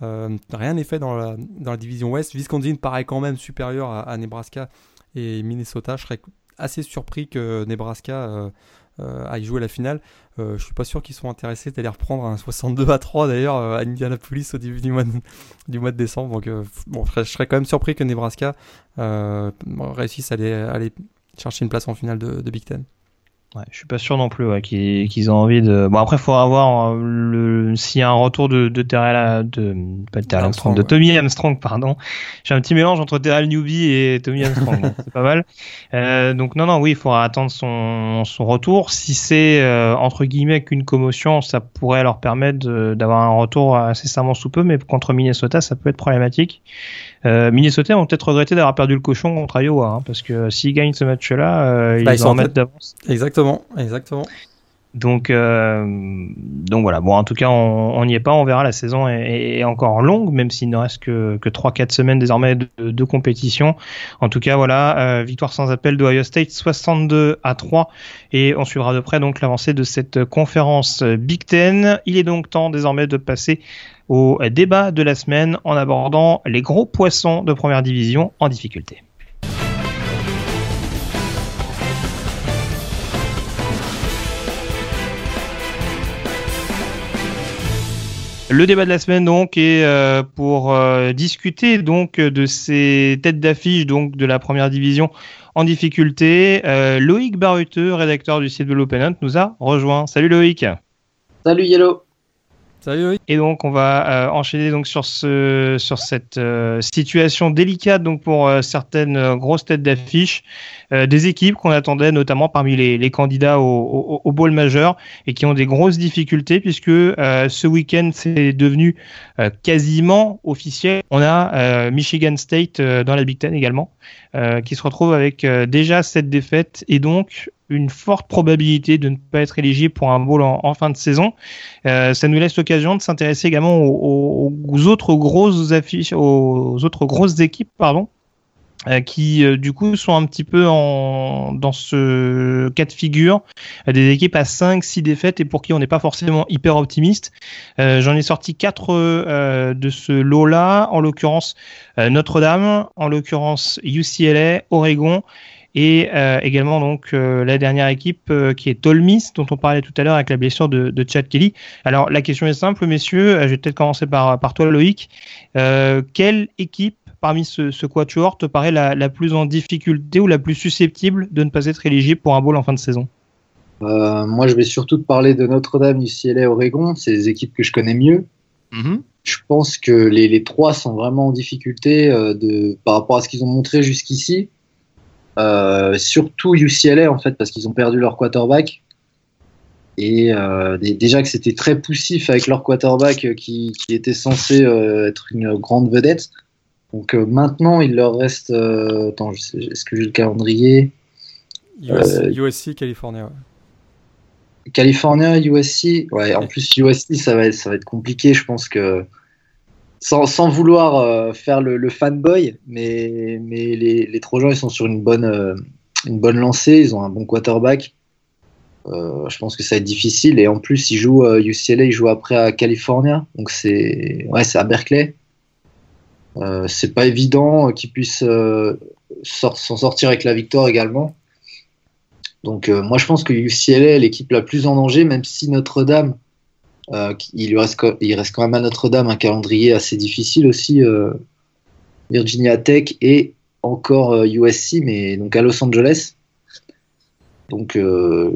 S2: rien n'est fait dans la, division Ouest. Wisconsin paraît quand même supérieur à, Nebraska et Minnesota. Je serais assez surpris que Nebraska euh, à y jouer la finale. Euh, je suis pas sûr qu'ils soient intéressés d'aller reprendre un 62 à 3 d'ailleurs euh, à Indianapolis au début du mois de, décembre. Donc je serais, quand même surpris que Nebraska réussisse à aller, chercher une place en finale de Big Ten.
S1: Ouais, je suis pas sûr non plus ouais, qu'ils ont envie de. Bon après, il faudra voir euh, le s'il y a un retour de de Terrell, de pas de Terrell Armstrong, de Tommy Armstrong, pardon. J'ai un petit mélange entre Terrell Newby et Tommy Armstrong, c'est pas mal. Euh, donc non non oui, il faudra attendre son son retour. Si c'est euh, entre guillemets qu'une commotion, ça pourrait leur permettre d'avoir un retour assez incessamment sous peu, mais contre Minnesota, ça peut être problématique. Euh, Minnesota ont peut-être regretté d'avoir perdu le cochon contre Iowa, hein, parce que s'ils gagnent ce match-là, euh, bah, ils, en mettent d'avance.
S2: Exactement, exactement.
S1: Donc, euh, donc voilà. Bon, en tout cas, on n'y est pas. On verra. La saison est, encore longue, même s'il ne reste que, que 3-4 semaines désormais de, compétition. En tout cas, voilà. victoire sans appel d'Ohio State, 62 à 3. Et on suivra de près donc l'avancée de cette conférence Big Ten. Il est donc temps désormais de passer au débat de la semaine en abordant les gros poissons de première division en difficulté. Le débat de la semaine donc est euh, pour euh, discuter donc de ces têtes d'affiche de la première division en difficulté. Euh, Loïc Baruteux, rédacteur du site de l'Open nous a rejoint. Salut Loïc.
S3: Salut Yellow.
S1: Et donc on va euh, enchaîner donc sur ce sur cette euh, situation délicate donc pour euh, certaines grosses têtes d'affiche des équipes qu'on attendait notamment parmi les, candidats au, bowl majeur et qui ont des grosses difficultés puisque ce week-end c'est devenu quasiment officiel. On a Michigan State dans la Big Ten également qui se retrouve avec déjà cette défaite et donc une forte probabilité de ne pas être éligible pour un bowl en, fin de saison. Euh, ça nous laisse l'occasion de s'intéresser également aux, autres grosses affiches, aux autres grosses équipes, pardon, euh, qui euh, du coup sont un petit peu en, dans ce cas de figure, des équipes à 5, 6 défaites et pour qui on n'est pas forcément hyper optimiste. J'en ai sorti 4 de ce lot-là, en l'occurrence Notre-Dame, en l'occurrence UCLA, Oregon et euh, également donc euh, la dernière équipe euh, qui est Tolmis dont on parlait tout à l'heure avec la blessure de, de Chad Kelly. Alors la question est simple messieurs, je vais peut-être commencer par, par toi Loïc. quelle équipe parmi ce, ce quatuor te paraît la, la, plus en difficulté ou la plus susceptible de ne pas être éligible pour un bowl en fin de saison?
S3: Moi je vais surtout te parler de Notre-Dame, UCLA, Oregon, c'est des équipes que je connais mieux. Mm-hmm. Je pense que les, les, trois sont vraiment en difficulté de, par rapport à ce qu'ils ont montré jusqu'ici. Euh, surtout UCLA en fait parce qu'ils ont perdu leur quarterback et euh, déjà que c'était très poussif avec leur quarterback qui, qui était censé euh, être une grande vedette. Donc maintenant il leur reste. attends, est-ce que j'ai le calendrier?
S2: USC, California.
S3: Ouais. California, USC. Ouais, en plus USC ça va ça va être compliqué. Je pense que sans, vouloir euh, faire le, fanboy, mais, les, les Trojans, ils sont sur une bonne, euh, lancée, ils ont un bon quarterback. Euh, je pense que ça va être difficile. Et en plus, ils jouent UCLA, ils jouent après à California, donc c'est ouais, à Berkeley. c'est pas évident qu'ils puissent s'en sortir avec la victoire également. Donc moi, je pense que UCLA est l'équipe la plus en danger, même si Notre-Dame il, lui reste, il reste quand même à Notre-Dame un calendrier assez difficile aussi. Euh, Virginia Tech et encore USC, euh, mais donc à Los Angeles.
S1: Donc,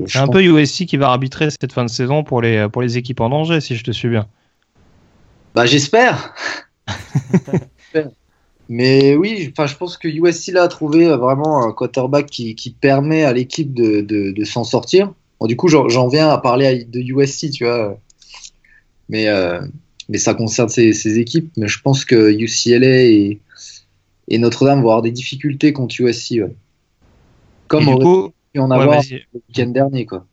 S1: c'est un peu USC qui va arbitrer cette fin de saison pour les, pour les équipes en danger, si je te suis bien.
S3: Bah, j'espère. Mais oui, je pense que USC là a trouvé vraiment un quarterback qui, qui permet à l'équipe de, de, de s'en sortir. Bon, du coup, j'en viens à parler de USC, tu vois. Mais, euh, mais ça concerne ces, ces, équipes. Mais je pense que UCLA et, et Notre-Dame vont avoir des difficultés contre USC. Ouais. Comme on aurait pu en avoir le week-end dernier, quoi.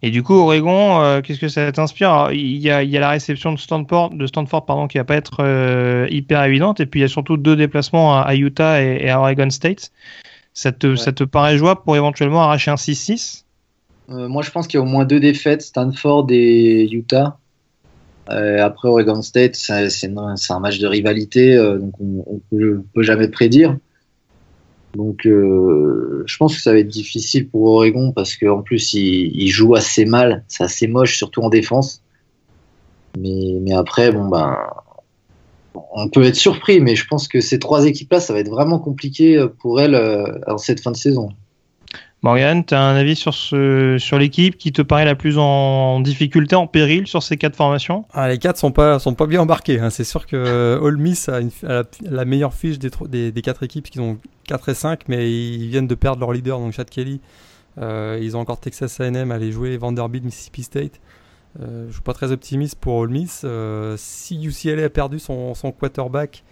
S1: Et du coup, Oregon, euh, qu'est-ce que ça t'inspire? Il y, a, il y a la réception de Stanford, de Stanford pardon, qui va pas être euh, hyper évidente, et puis il y a surtout deux déplacements à, à Utah et, et, à Oregon State. Ça te, ouais. ça te paraît jouable pour éventuellement arracher un 6-6
S3: euh, Moi, je pense qu'il y a au moins deux défaites, Stanford et Utah. Euh, après Oregon State, c'est un match de rivalité, euh, donc on, on peut, jamais prédire. Donc, euh, je pense que ça va être difficile pour Oregon parce qu'en plus, il, il, joue assez mal. C'est assez moche, surtout en défense. Mais, après, bon, ben, on peut être surpris, mais je pense que ces trois équipes-là, ça va être vraiment compliqué pour elles en cette fin de saison.
S1: Morgan, tu as un avis sur, sur l'équipe qui te paraît la plus en difficulté, en péril sur ces quatre formations?
S2: Ah, Les quatre sont pas, sont pas bien embarqués. Hein. C'est sûr que Ole Miss a, la, meilleure fiche des, des, quatre équipes qui ont 4 et 5, mais ils viennent de perdre leur leader, donc Chad Kelly. Euh, ils ont encore Texas A&M à aller jouer, Vanderbilt, Mississippi State. Euh, je suis pas très optimiste pour Ole Miss. Euh, si UCLA a perdu son quarterback,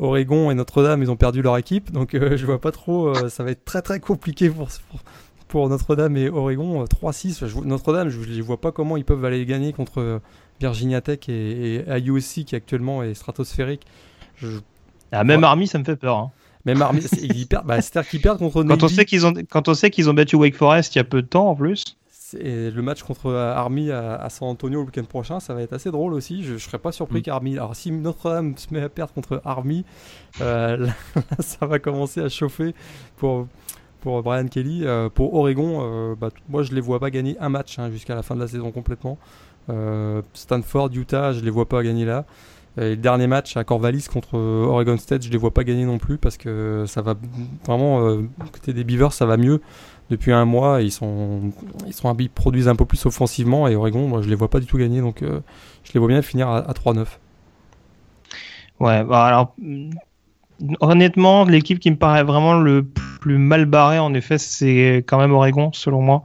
S2: Oregon et Notre-Dame, ils ont perdu leur équipe, donc euh, je vois pas trop. Euh, ça va être très très compliqué pour, pour, pour Notre-Dame et Oregon. 3-6, Notre-Dame, je ne vois pas comment ils peuvent aller gagner contre Virginia Tech et, et USC qui actuellement est stratosphérique.
S1: Je... Ah, même. Army, ça me fait peur. Hein.
S2: Même Army, ils perdent, bah, c'est-à-dire qu'ils perdent contre
S1: quand on sait qu'ils ont quand on sait qu'ils ont battu Wake Forest il y a peu de temps en plus.
S2: Et le match contre Army à, à, San Antonio le week-end prochain, ça va être assez drôle aussi. Je, ne serais pas surpris mm. qu'Army. Alors, si Notre-Dame se met à perdre contre Army, euh, là, ça va commencer à chauffer pour, pour Brian Kelly. Euh, pour Oregon, euh, bah, moi, je les vois pas gagner un match hein, jusqu'à la fin de la saison complètement. Euh, Stanford, Utah, je les vois pas gagner là. Et le dernier match à Corvallis contre Oregon State, je les vois pas gagner non plus parce que ça va vraiment euh, côté des Beavers, ça va mieux depuis un mois. Ils sont ils sont ils produisent un peu plus offensivement et Oregon, moi je les vois pas du tout gagner donc euh, je les vois bien finir à, à 3-9.
S1: Ouais, bah alors honnêtement, l'équipe qui me paraît vraiment le plus mal barré en effet, c'est quand même Oregon selon moi.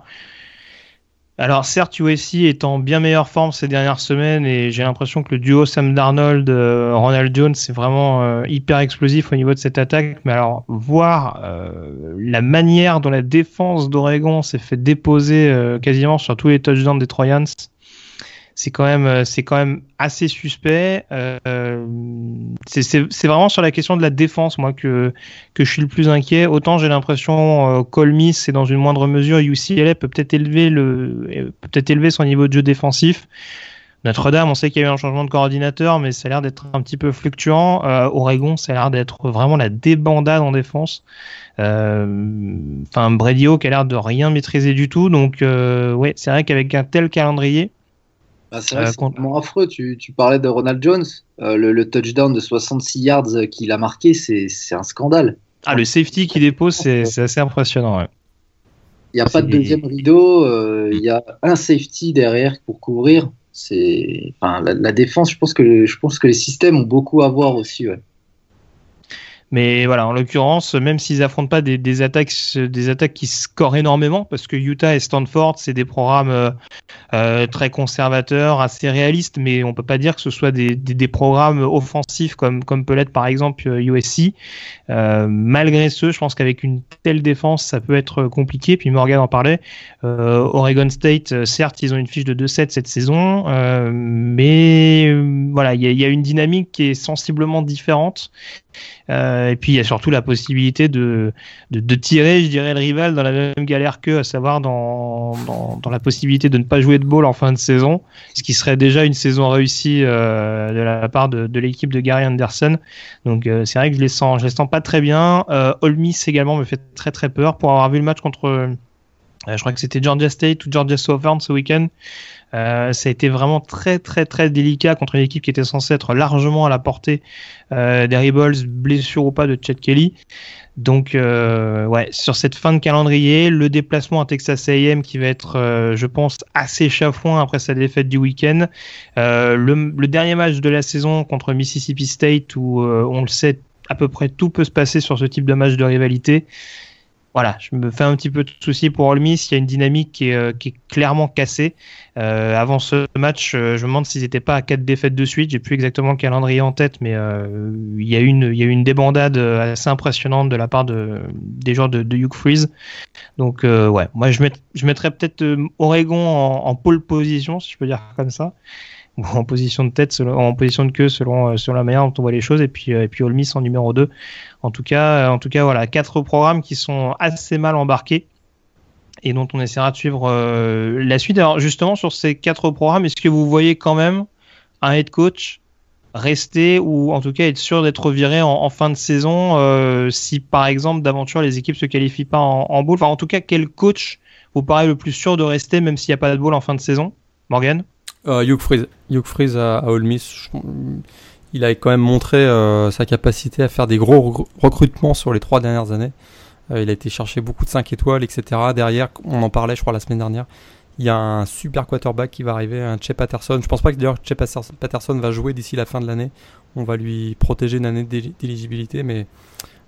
S1: Alors certes, USC est en bien meilleure forme ces dernières semaines et j'ai l'impression que le duo Sam Darnold, euh, Ronald Jones, c'est vraiment euh, hyper explosif au niveau de cette attaque. Mais alors voir euh, la manière dont la défense d'Oregon s'est fait déposer quasiment sur tous les touchdowns des Troyans, c'est quand même c'est quand même assez suspect. Euh, c'est vraiment sur la question de la défense moi que que je suis le plus inquiet. Autant j'ai l'impression euh, Colmis c'est dans une moindre mesure UCLA peut peut-être élever le peut-être élever son niveau de jeu défensif. Notre-Dame, on sait qu'il y a eu un changement de coordinateur, mais ça a l'air d'être un petit peu fluctuant. Euh, Oregon, ça a l'air d'être vraiment la débandade en défense. Enfin, euh, Brady qui a l'air de rien maîtriser du tout. Donc, euh, ouais, c'est vrai qu'avec un tel calendrier,
S3: ah, c'est euh, vraiment affreux. Tu, tu, parlais de Ronald Jones. Euh, le, le, touchdown de 66 yards qu'il a marqué, c'est un scandale.
S1: Ah, le safety qu'il dépose, c'est assez impressionnant. Ouais.
S3: Il n'y a pas de deuxième rideau. Euh, il y a un safety derrière pour couvrir. C'est, enfin, la, la, défense. Je pense que je pense que les systèmes ont beaucoup à voir aussi. Ouais.
S1: Mais voilà, en l'occurrence, même s'ils affrontent pas des, attaques, des attaques qui scorent énormément, parce que Utah et Stanford, c'est des programmes euh, euh, très conservateurs, assez réalistes, mais on peut pas dire que ce soit des, programmes offensifs comme, comme peut l'être par exemple USC. Euh, malgré ce, je pense qu'avec une telle défense, ça peut être compliqué. Puis Morgan en parlait. Oregon State, certes, ils ont une fiche de 2-7 cette saison, mais voilà, il y a une dynamique qui est sensiblement différente. Euh, et puis il y a surtout la possibilité de, de, tirer, je dirais, le rival dans la même galère qu'eux, à savoir dans, dans, la possibilité de ne pas jouer de ball en fin de saison, ce qui serait déjà une saison réussie euh, de la part de, l'équipe de Gary Anderson. Donc euh, c'est vrai que je les je les sens pas très bien. Ole Miss également me fait très très peur pour avoir vu le match contre, je crois que c'était Georgia State ou Georgia Southern ce week-end. Euh, ça a été vraiment très très très délicat contre une équipe qui était censée être largement à la portée euh, des Rebels, blessure ou pas de Chet Kelly. Donc euh, ouais, sur cette fin de calendrier, le déplacement à Texas A&M qui va être, je pense, assez chafouin après sa défaite du week-end. Le, le, dernier match de la saison contre Mississippi State où on le sait à peu près tout peut se passer sur ce type de match de rivalité voilà, je me fais un petit peu de soucis pour Ole Miss. Il y a une dynamique qui est, euh, clairement cassée. Euh, avant ce match, euh, je me demande s'ils n'étaient pas à quatre défaites de suite. J'ai plus exactement le calendrier en tête, mais il y a a une débandade assez impressionnante de la part de, des joueurs de, Hugh Freeze. Donc ouais, moi je, je mettrais peut-être Oregon en, en pole position, si je peux dire comme ça en position de tête, en position de queue selon, euh, selon la manière dont on voit les choses, et puis, euh, et puis Olmis en numéro 2. En tout cas, euh, en tout cas, voilà, quatre programmes qui sont assez mal embarqués et dont on essaiera de suivre la suite. Alors justement, sur ces quatre programmes, est-ce que vous voyez quand même un head coach rester ou en tout cas être sûr d'être viré en, fin de saison si par exemple d'aventure les équipes se qualifient pas en, en bowl Enfin, en tout cas, quel coach vous paraît le plus sûr de rester même s'il n'y a pas de bowl en fin de saison? Morgan?
S2: Euh, Hugh Freeze, Hugh Freeze à, à Ole Miss, il a quand même montré euh, sa capacité à faire des gros recrutements sur les trois dernières années. Euh, il a été chercher beaucoup de 5 étoiles, etc. Derrière, on en parlait, je crois, la semaine dernière. Il y a un super quarterback qui va arriver, un Che Patterson. Je pense pas que d'ailleurs Che Patterson va jouer d'ici la fin de l'année. On va lui protéger une année d'éligibilité, mais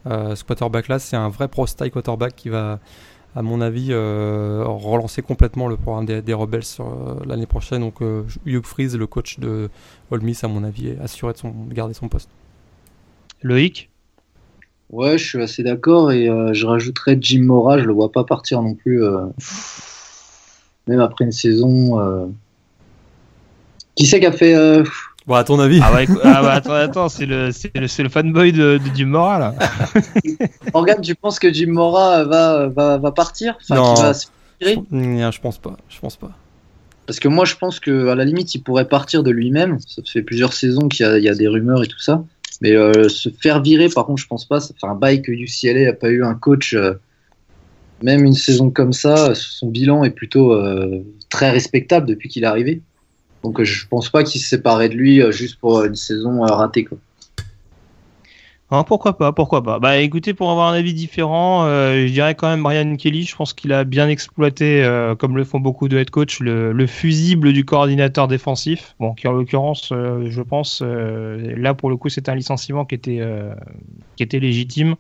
S2: euh, ce quarterback-là, c'est un vrai pro-style quarterback qui va, à mon avis, euh, relancer complètement le programme des, Rebels euh, l'année prochaine. Donc, euh, Hugh Freeze, le coach de Ole Miss, à mon avis, est assuré de, son, garder son poste.
S1: Loïc?
S3: Ouais, je suis assez d'accord et je rajouterais Jim Mora, je le vois pas partir non plus, même après une saison. Qui c'est qui a fait
S2: Bon, à ton avis
S1: Ah bah, ah bah attends, attends c'est le, le, le, fanboy de, de, Jim Mora là.
S3: Morgan, tu penses que Jim Mora va, va, va partir?
S2: Enfin, Non, va se je pense pas. Je pense pas.
S3: Parce que moi, je pense que à la limite, il pourrait partir de lui-même. Ça fait plusieurs saisons qu'il y, y, a des rumeurs et tout ça. Mais euh, se faire virer, par contre, je pense pas. Ça fait un bail que UCLA a pas eu un coach. Euh, même une saison comme ça, son bilan est plutôt euh, très respectable depuis qu'il est arrivé. Donc je pense pas qu'il se séparait de lui euh, juste pour une saison euh, ratée. Quoi.
S1: Ah, pourquoi pas, pourquoi pas. Bah écoutez, pour avoir un avis différent, euh, je dirais quand même Brian Kelly. Je pense qu'il a bien exploité, comme le font beaucoup de head coach, le, fusible du coordinateur défensif. Bon, qui en l'occurrence, je pense, là pour le coup, c'est un licenciement qui était, qui était légitime.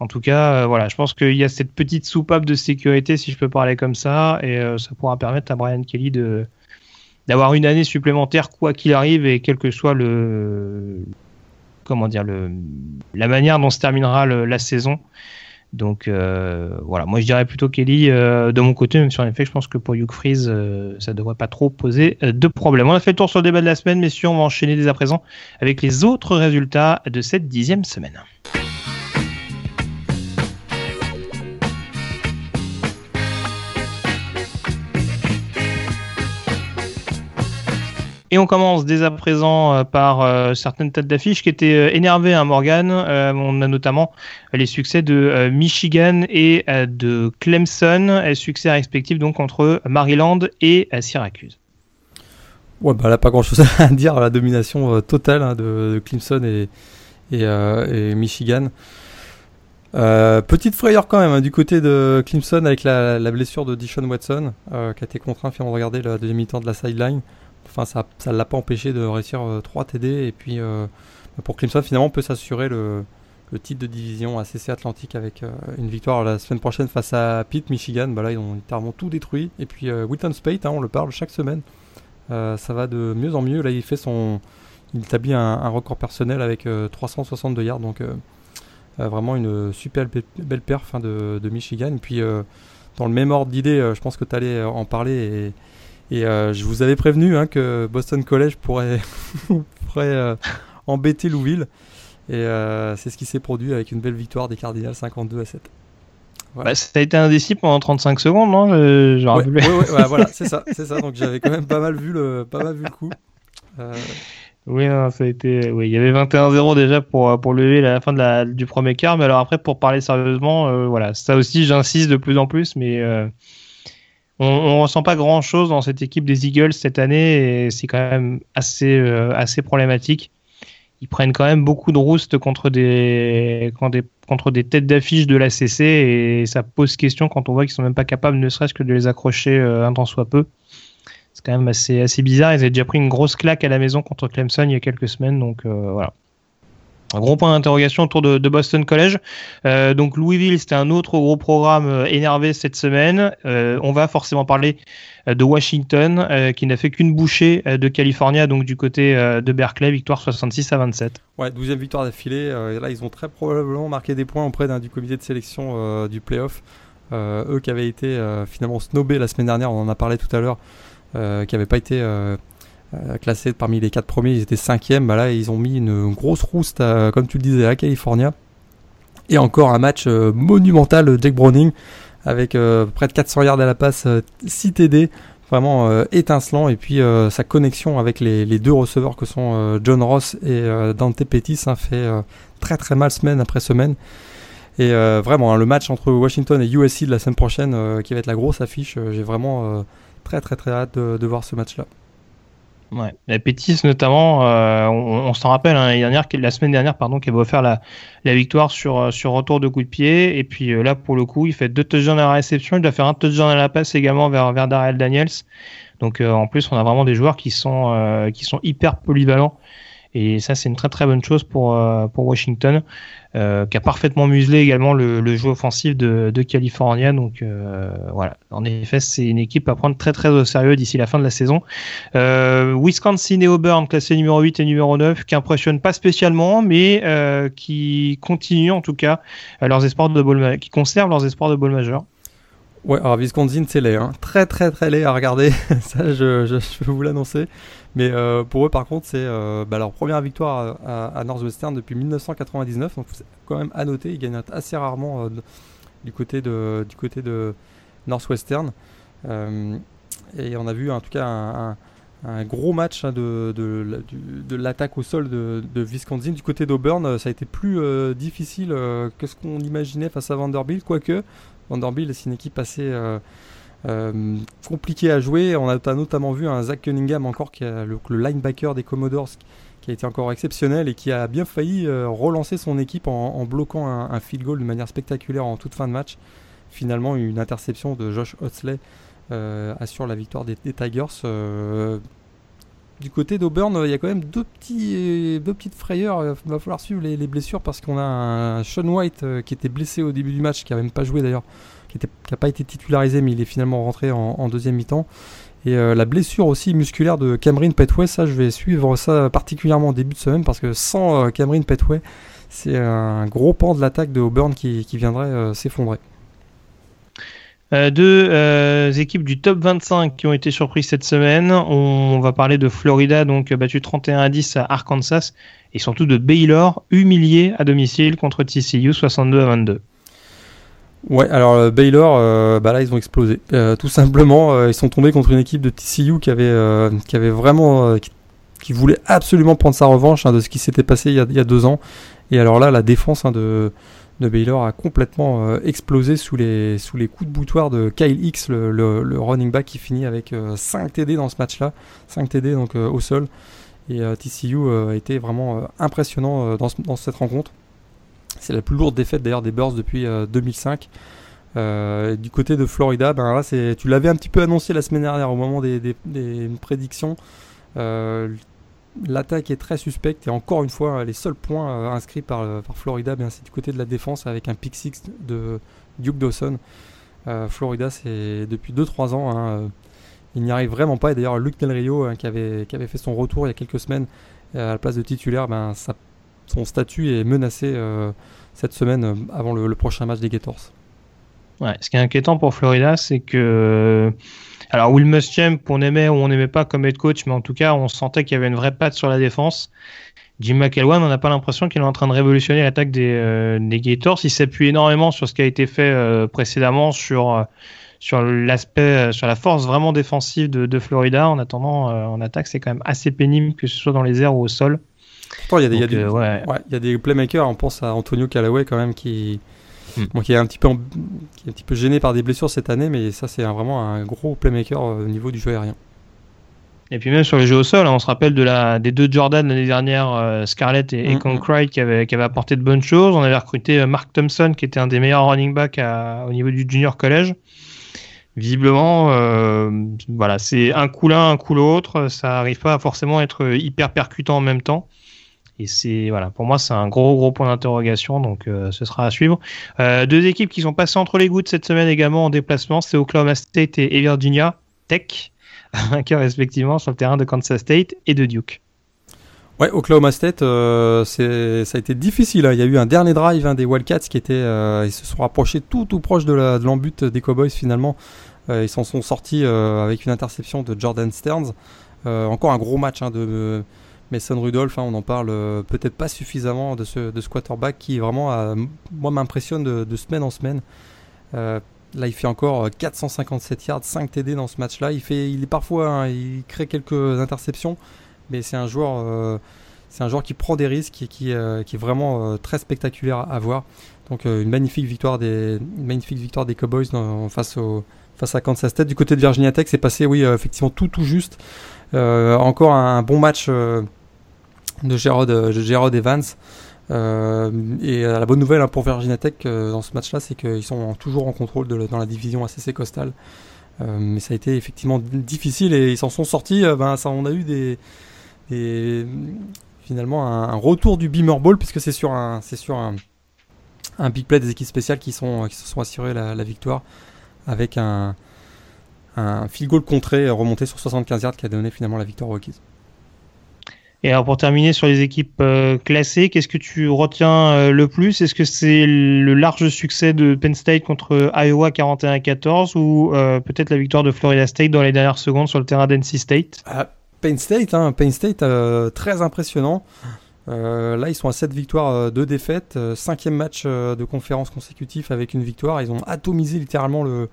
S1: En tout cas, voilà, je pense qu'il y a cette petite soupape de sécurité, si je peux parler comme ça, et ça pourra permettre à Brian Kelly de, d'avoir une année supplémentaire quoi qu'il arrive et quel que soit le comment dire le la manière dont se terminera la saison. Donc euh, voilà, moi je dirais plutôt Kelly euh, de mon côté, même si en effet je pense que pour Hugh Freeze euh, ça devrait pas trop poser de problème. On a fait le tour sur le débat de la semaine, messieurs, on va enchaîner dès à présent avec les autres résultats de cette dixième semaine. Et on commence dès à présent euh, par euh, certaines têtes d'affiche qui étaient euh, énervées à hein, Morgan. on a notamment les succès de Michigan et de Clemson, succès respectifs donc contre Maryland et Syracuse.
S2: Ouais, bah là, pas grand chose à dire. La domination totale hein, de, Clemson et, et, Michigan. petite frayeur quand même hein, du côté de Clemson avec la, blessure de Dishon Watson qui a été contraint finalement de regarder la deuxième mi-temps de la sideline. Enfin, ça ne l'a pas empêché de réussir 3 euh, TD. Et puis, euh, pour Clemson, finalement, on peut s'assurer le, titre de division ACC Atlantique avec euh, une victoire la semaine prochaine face à Pitt, Michigan. Bah là, ils ont littéralement tout détruit. Et puis, Wilton Spate, hein, on le parle chaque semaine. ça va de mieux en mieux. Là, il fait son. Il établit un, record personnel avec 362 yards. Donc, vraiment une super belle perf hein, de, Michigan. Et puis, dans le même ordre d'idée, je pense que tu allais en parler. Et euh, je vous avais prévenu hein, que Boston College pourrait, pourrait euh, embêter Louisville. Et euh, c'est ce qui s'est produit avec une belle victoire des Cardinals 52 à 7.
S1: Bah, ça a été indécis pendant 35 secondes, non
S2: ouais, ouais, voilà, c'est ça, c'est ça. Donc j'avais quand même pas mal vu le, pas mal vu le coup.
S1: Oui, ça a été. Oui, il y avait 21-0 déjà pour pour lever à la fin de la, du premier quart, mais alors après pour parler sérieusement, voilà, ça aussi j'insiste de plus en plus, mais on, on ressent pas grand chose dans cette équipe des Eagles cette année et c'est quand même assez, euh, assez problématique. Ils prennent quand même beaucoup de roustes contre des, contre des, têtes d'affiche de la CC et ça pose question quand on voit qu'ils sont même pas capables, ne serait-ce que de les accrocher euh, un temps soit peu. C'est quand même assez, assez bizarre. Ils avaient déjà pris une grosse claque à la maison contre Clemson il y a quelques semaines, donc euh, voilà. Un gros point d'interrogation autour de, Boston College. Euh, donc Louisville, c'était un autre gros programme euh, énervé cette semaine. Euh, on va forcément parler de Washington, qui n'a fait qu'une bouchée de California, donc du côté de Berkeley, victoire 66 à 27.
S2: Ouais, 12e victoire d'affilée. là, ils ont très probablement marqué des points auprès du comité de sélection du playoff. eux qui avaient été finalement snobés la semaine dernière, on en a parlé tout à l'heure, qui n'avaient pas été classés parmi les quatre premiers, ils étaient cinquièmes. Bah là, ils ont mis une grosse rouste, comme tu le disais, à California. Et encore un match euh, monumental, Jake Browning, avec euh, près de 400 yards à la passe, 6 TD, vraiment étincelant. Et puis sa connexion avec les, deux receveurs que sont John Ross et Dante Pettis hein, fait très très mal semaine après semaine. Et vraiment, hein, le match entre Washington et USC de la semaine prochaine, qui va être la grosse affiche, j'ai vraiment très très très hâte de voir ce match-là.
S1: Ouais. La Pétis notamment, euh, on, s'en rappelle, hein, la, semaine dernière, pardon, qui avait offert la, victoire sur, euh, sur retour de coup de pied. Et puis euh, là, pour le coup, il fait deux touchdowns à la réception. Il doit faire un touchdown à la passe également vers, vers Daniels. Donc en plus, on a vraiment des joueurs qui sont hyper polyvalents. Et ça, c'est une très très bonne chose pour, pour Washington. Euh, qui a parfaitement muselé également le, jeu offensif de, de California. Donc euh, voilà, en effet, c'est une équipe à prendre très très au sérieux d'ici la fin de la saison. Euh, Wisconsin et Auburn, classés numéro 8 et numéro 9, qui impressionnent pas spécialement, mais euh, qui continuent en tout cas leurs espoirs de qui conservent leurs espoirs de bowl majeur.
S2: Ouais, alors Wisconsin, c'est laid. Hein. Très, très, très laid à regarder. ça, je, je, je peux vous l'annoncer. Mais euh, pour eux, par contre, c'est euh, bah, leur première victoire à, Northwestern depuis 1999. Donc, quand même à noter. Ils gagnent assez rarement euh, du, côté de, du côté de Northwestern. et on a vu en tout cas un, gros match hein, de, de, l'attaque au sol de, de, Wisconsin. Du côté d'Auburn, ça a été plus difficile que ce qu'on imaginait face à Vanderbilt. Quoique, Vanderbilt, c'est une équipe assez euh, compliqué à jouer. On a, notamment vu un Zach Cunningham encore, qui le, linebacker des Commodores, qui a été encore exceptionnel et qui a bien failli euh, relancer son équipe en, bloquant un, field goal de manière spectaculaire en toute fin de match. Finalement, une interception de Josh Hotzley euh, assure la victoire des, Tigers. du côté d'Auburn, il y a quand même deux petites frayeurs. Il va falloir suivre les, les blessures parce qu'on a un Sean White qui était blessé au début du match, qui n'a même pas joué d'ailleurs qui n'a pas été titularisé, mais il est finalement rentré en, deuxième mi-temps. Et euh, la blessure aussi musculaire de Cameron Petway, ça je vais suivre ça particulièrement au début de semaine parce que sans euh, Cameron Petway, c'est un gros pan de l'attaque de Auburn qui, viendrait euh, s'effondrer.
S1: deux équipes du top 25 qui ont été surprises cette semaine. On, va parler de Florida, donc battu 31 à 10 à Arkansas, et surtout de Baylor, humilié à domicile contre TCU 62 à 22.
S2: Ouais, alors euh, Baylor, euh, bah là ils ont explosé. Euh, tout simplement, ils sont tombés contre une équipe de TCU qui avait, qui avait vraiment, qui, voulait absolument prendre sa revanche hein, de ce qui s'était passé il y, a, deux ans. Et alors là, la défense hein, de, Baylor a complètement explosé sous les, sous les coups de boutoir de Kyle X, le, le, running back qui finit avec 5 TD dans ce match-là, 5 TD donc au sol. Et TCU a été vraiment impressionnant dans, dans cette rencontre. C'est la plus lourde défaite d'ailleurs des Bears depuis 2005. Euh, euh, du côté de Florida, ben là, c'est, tu l'avais un petit peu annoncé la semaine dernière au moment des, prédictions. Euh, l'attaque est très suspecte et encore une fois, les seuls points inscrits par, par Florida, ben, c'est du côté de la défense avec un pick six de Duke Dawson. Florida, c'est depuis 2-3 ans. Hein, il n'y arrive vraiment pas. Et d'ailleurs, Luc Del Rio, hein, qui, avait, qui avait fait son retour il y a quelques semaines à la place de titulaire, ben, ça son statut est menacé euh, cette semaine euh, avant le, prochain match des Gators.
S1: Ouais, ce qui est inquiétant pour Florida, c'est que. Alors, Will Muschamp, on aimait ou on n'aimait pas comme head coach, mais en tout cas, on sentait qu'il y avait une vraie patte sur la défense. Jim McElwain, on n'a pas l'impression qu'il est en train de révolutionner l'attaque des, euh, des, Gators. Il s'appuie énormément sur ce qui a été fait précédemment, sur, sur l'aspect, sur la force vraiment défensive de, de Florida. En attendant, en attaque, c'est quand même assez pénible, que ce soit dans les airs ou au sol
S2: il y, a des, euh, ouais. y a des playmakers. On pense à Antonio Callaway quand même qui, hmm. qui, est un petit peu qui est un petit peu gêné par des blessures cette année, mais ça c'est vraiment un gros playmaker euh, au niveau du jeu aérien.
S1: Et puis même sur les jeux au sol, hein, on se rappelle de la, des deux Jordan l'année dernière, euh, Scarlett et, mm qui avaient, qui avaient apporté de bonnes choses. On avait recruté Mark Thompson, qui était un des meilleurs running backs au niveau du junior college. Visiblement, voilà, c'est un coup l'un, un coup l'autre. Ça n'arrive pas à forcément être hyper percutant en même temps. Et c'est voilà, pour moi c'est un gros gros point d'interrogation, donc euh, ce sera à suivre. Euh, deux équipes qui sont passées entre les gouttes cette semaine également en déplacement, c'est Oklahoma State et, Virginia Tech, vainqueurs respectivement sur le terrain de Kansas State et de Duke.
S2: Ouais, Oklahoma State, euh, ça a été difficile. Hein. Il y a eu un dernier drive hein, des Wildcats qui était, ils se sont rapprochés tout tout proche de, la, de l'embut des Cowboys finalement. ils s'en sont sortis avec une interception de Jordan Stearns. encore un gros match hein, de Mason Rudolph, hein, on en parle euh, peut-être pas suffisamment de ce, de quarterback qui vraiment, moi, m'impressionne de, semaine en semaine. Euh, là, il fait encore 457 yards, 5 TD dans ce match-là. Il fait, il est parfois, hein, il crée quelques interceptions, mais c'est un joueur, euh, c'est un joueur qui prend des risques et qui, qui est vraiment très spectaculaire à, voir. Donc, une magnifique victoire des, magnifique victoire des Cowboys face au, face à Kansas State. Du côté de Virginia Tech, c'est passé, oui, effectivement, tout, tout juste. encore un bon match de Gerard, de Evans. Euh, et la bonne nouvelle hein, pour Virginia Tech euh, dans ce match-là, c'est qu'ils sont toujours en contrôle dans la division ACC Coastal. Euh, mais ça a été effectivement difficile et ils s'en sont sortis. ben, on a eu des, finalement un, retour du Beamer Ball puisque c'est sur un, big play des équipes spéciales qui se sont assurés la, victoire avec un, field goal contré remonté sur 75 yards qui a donné finalement la victoire requise.
S1: Et alors pour terminer sur les équipes euh, classées, qu'est-ce que tu retiens euh, le plus? Est-ce que c'est le large succès de Penn State contre Iowa 41-14 ou euh, peut-être la victoire de Florida State dans les dernières secondes sur le terrain d'NC State?
S2: Ah, Penn State, hein, Penn State très impressionnant. là, ils sont à 7 victoires, 2 défaites, cinquième match de conférence consécutif avec une victoire. Ils ont atomisé littéralement le,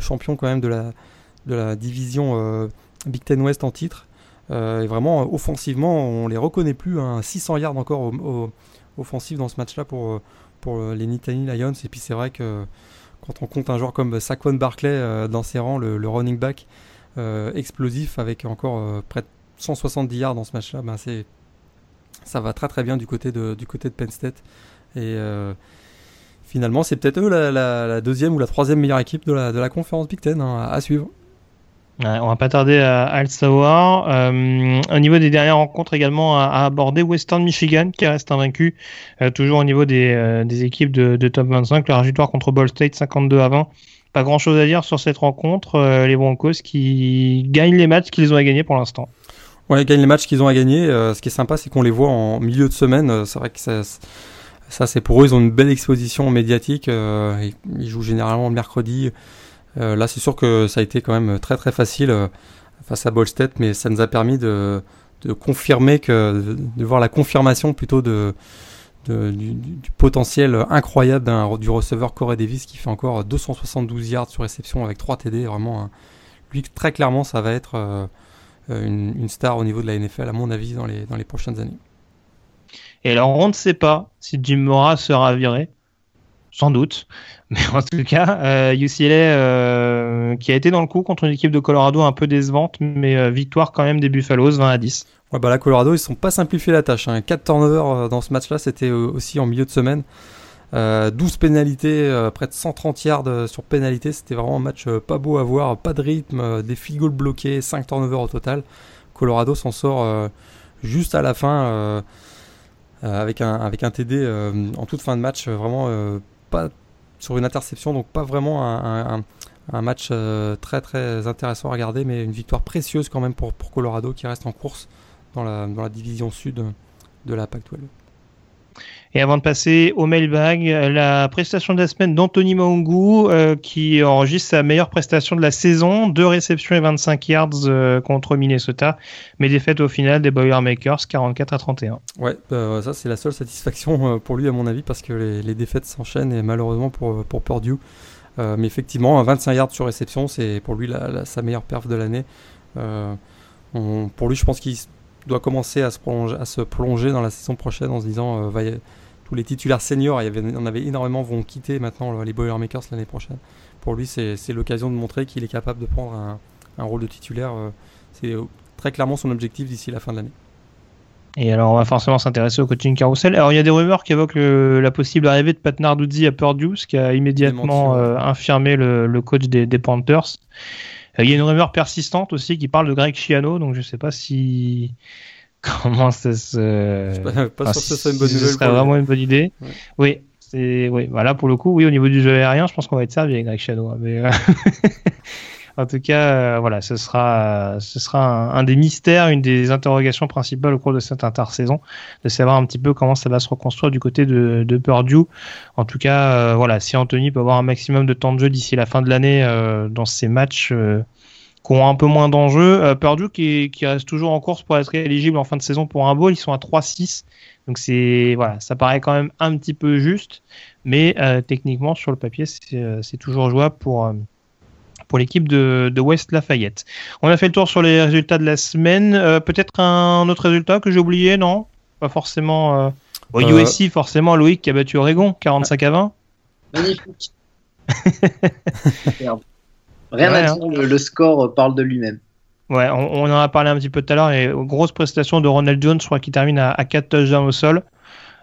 S2: champion quand même de la division Big Ten West en titre. Euh, et vraiment, offensivement, on les reconnaît plus. Hein. 600 yards encore au, offensif dans ce match-là pour, pour les Nittany Lions. Et puis c'est vrai que quand on compte un joueur comme Saquon Barclay euh, dans ses rangs, le, running back euh, explosif avec encore près de 170 yards dans ce match-là, ben c'est ça va très très bien du côté de, du côté de Penn State. Et finalement, c'est peut-être eux la, deuxième ou la troisième meilleure équipe de la, de la conférence Big Ten hein, à suivre
S1: on va pas tarder à, le savoir. Euh, au niveau des dernières rencontres également à, aborder, Western Michigan qui reste invaincu, euh, toujours au niveau des, euh, équipes de, top 25. La victoire contre Ball State 52 à 20. Pas grand chose à dire sur cette rencontre. Les Broncos qui gagnent les matchs qu'ils ont à gagner pour l'instant.
S2: Ouais, ils gagnent les matchs qu'ils ont à gagner. ce qui est sympa, c'est qu'on les voit en milieu de semaine. C'est vrai que ça, ça c'est pour eux, ils ont une belle exposition médiatique. ils jouent généralement le mercredi. Euh, là, c'est sûr que ça a été quand même très très facile euh, face à Bolstead, mais ça nous a permis de, confirmer que de, voir la confirmation plutôt du, potentiel incroyable du receveur Corey Davis qui fait encore 272 yards sur réception avec 3 TD. Vraiment, lui très clairement, ça va être euh, une, une, star au niveau de la NFL à mon avis dans les, dans les prochaines années.
S1: Et alors, on ne sait pas si Jim Mora sera viré sans doute. Mais en tout cas, UCLA euh, euh, qui a été dans le coup contre une équipe de Colorado un peu décevante, mais euh, victoire quand même des Buffaloes 20 à 10.
S2: Ouais, bah là, Colorado, ils sont pas simplifiés la tâche. Hein. 4 turnovers dans ce match-là, c'était aussi en milieu de semaine. 12 pénalités, près de 130 yards sur pénalité. C'était vraiment un match pas beau à voir, pas de rythme, des field goals bloqués, 5 turnovers au total. Colorado s'en sort juste à la fin avec, un, avec un TD en toute fin de match, vraiment pas sur une interception, donc pas vraiment un, match euh, très très intéressant à regarder, mais une victoire précieuse quand même pour, Colorado qui reste en course dans la, dans la division sud de la Pac-12.
S1: Et avant de passer au mailbag, la prestation de la semaine d'Anthony Maungu euh, qui enregistre sa meilleure prestation de la saison, deux réceptions et 25 yards euh, contre Minnesota, mais défaite au final des Boilermakers 44 à 31.
S2: Ouais, bah, ça c'est la seule satisfaction euh, pour lui à mon avis parce que les, défaites s'enchaînent et malheureusement pour, pour Purdue. mais effectivement, 25 yards sur réception, c'est pour lui sa meilleure perf de l'année. pour lui, je pense qu'il doit commencer à se, plonger, dans la saison prochaine en se disant va tous les titulaires seniors, il y avait, on avait énormément, vont quitter maintenant les Boilermakers l'année prochaine. Pour lui, c'est l'occasion de montrer qu'il est capable de prendre un, rôle de titulaire. Euh, c'est euh, très clairement son objectif d'ici la fin de l'année.
S1: Et alors, on va forcément s'intéresser au coaching carousel. Alors, il y a des rumeurs qui évoquent la possible arrivée de Pat Narduzzi à Purdue, ce qui a immédiatement euh, infirmé le, coach des, Panthers. il y a une rumeur persistante aussi qui parle de Greg Chiano, donc je ne sais pas si comment ça se.
S2: pas, pas sûr que ce soit une bonne nouvelle. Ce
S1: serait vraiment une bonne idée. Oui, c'est oui. Voilà pour le coup, oui, au niveau du jeu aérien, je pense qu'on va être servi avec Greg Shadow. Hein, mais En tout cas, euh, voilà, ce sera, ce sera un, des mystères, une des interrogations principales au cours de cette intersaison, de savoir un petit peu comment ça va se reconstruire du côté de, de Purdue. En tout cas, euh, voilà, si Anthony peut avoir un maximum de temps de jeu d'ici la fin de l'année euh, dans ces matchs qui ont un peu moins d'enjeux, Purdue qui, qui, reste toujours en course pour être éligible en fin de saison pour un bowl, ils sont à 3-6. Donc c'est voilà, ça paraît quand même un petit peu juste, mais techniquement sur le papier c'est toujours jouable pour pour l'équipe de, West Lafayette. On a fait le tour sur les résultats de la semaine. Euh, peut-être un autre résultat que j'ai oublié, non? Pas forcément. Euh... USC, euh, forcément, Loïc qui a battu Oregon, 45 à 20.
S3: Magnifique. Rien à dire, hein. le, score parle de lui-même.
S1: Ouais, on, en a parlé un petit peu tout à l'heure. Et grosse prestation de Ronald Jones, je crois qu'il termine à, à 4 touchdowns au sol.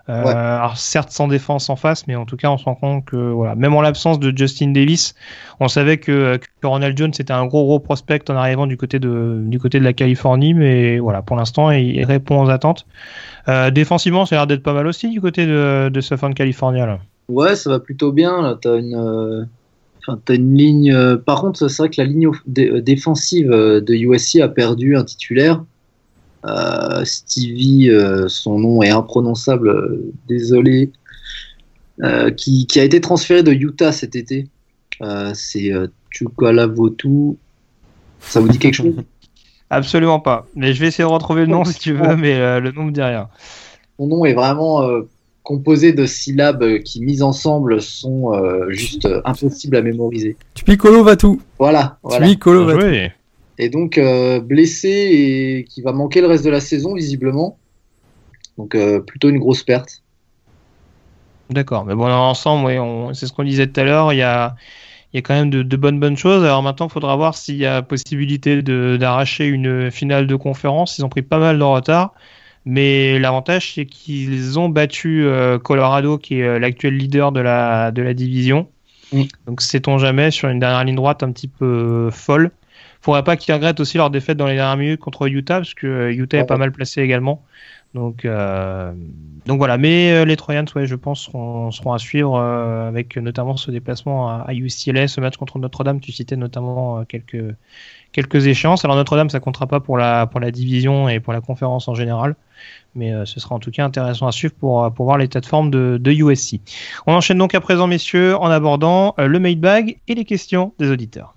S1: Euh, alors certes sans défense en face, mais en tout cas on se rend compte que voilà, même en l'absence de Justin Davis, on savait que, que Ronald Jones était un gros gros prospect en arrivant du côté de du côté de la Californie, mais voilà pour l'instant il, répond aux attentes. Euh, défensivement, ça a l'air d'être pas mal aussi du côté de, de Southern California là.
S3: Ouais, ça va plutôt bien. Là, t'as une, euh, as une ligne. Par contre, c'est vrai que la ligne défensive de USC a perdu un titulaire. Euh, Stevie, euh, son nom est imprononçable, euh, désolé, qui, a été transféré de Utah cet été. c'est Chukwalavotu. Ça vous dit quelque chose?
S1: Absolument pas. Mais je vais essayer de retrouver le nom si tu veux, mais le nom me dit rien.
S3: Son nom est vraiment composé de syllabes qui, mises ensemble, sont juste impossibles à mémoriser.
S2: Tupicolo va tout.
S3: Voilà.
S2: voilà. va
S3: et donc euh, blessé et qui va manquer le reste de la saison visiblement. Donc euh, plutôt une grosse perte.
S1: D'accord, mais bon, ensemble, oui, c'est ce qu'on disait tout à l'heure, il y a, il y a quand même de, bonnes bonnes choses. Alors maintenant, il faudra voir s'il y a possibilité d'arracher une finale de conférence. Ils ont pris pas mal de retard. Mais l'avantage, c'est qu'ils ont battu euh, Colorado, qui est l'actuel leader de la, de la division. Donc, sait-on jamais, sur une dernière ligne droite un petit peu folle faudrait pas qu'ils regrettent aussi leur défaite dans les dernières minutes contre Utah, parce que euh, Utah est pas mal placé également. Donc, euh, donc voilà, mais euh, les Trojans, ouais, je pense, seront, seront à suivre avec notamment ce déplacement à, UCLA, ce match contre Notre-Dame. Tu citais notamment quelques, quelques échéances. Alors Notre-Dame, ça comptera pas pour la, pour la division et pour la conférence en général, mais ce sera en tout cas intéressant à suivre pour, pour voir l'état de forme de, de USC. On enchaîne donc à présent, messieurs, en abordant le made bag et les questions des auditeurs.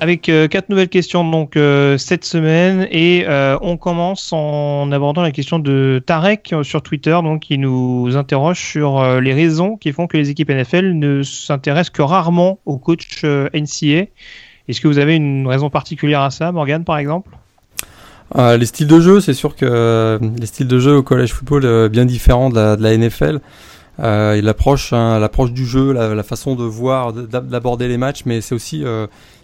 S1: Avec euh, quatre nouvelles questions donc euh, cette semaine et euh, on commence en abordant la question de Tarek sur Twitter donc qui nous interroge sur les raisons qui font que les équipes NFL ne s'intéressent que rarement aux coachs NCA. Est-ce que vous avez une raison particulière à ça, Morgan par exemple?
S2: Les styles de jeu, c'est sûr que les styles de jeu au college football bien différents de la, NFL. L'approche, hein, l'approche du jeu, la, façon de voir, d'aborder les matchs, mais c'est aussi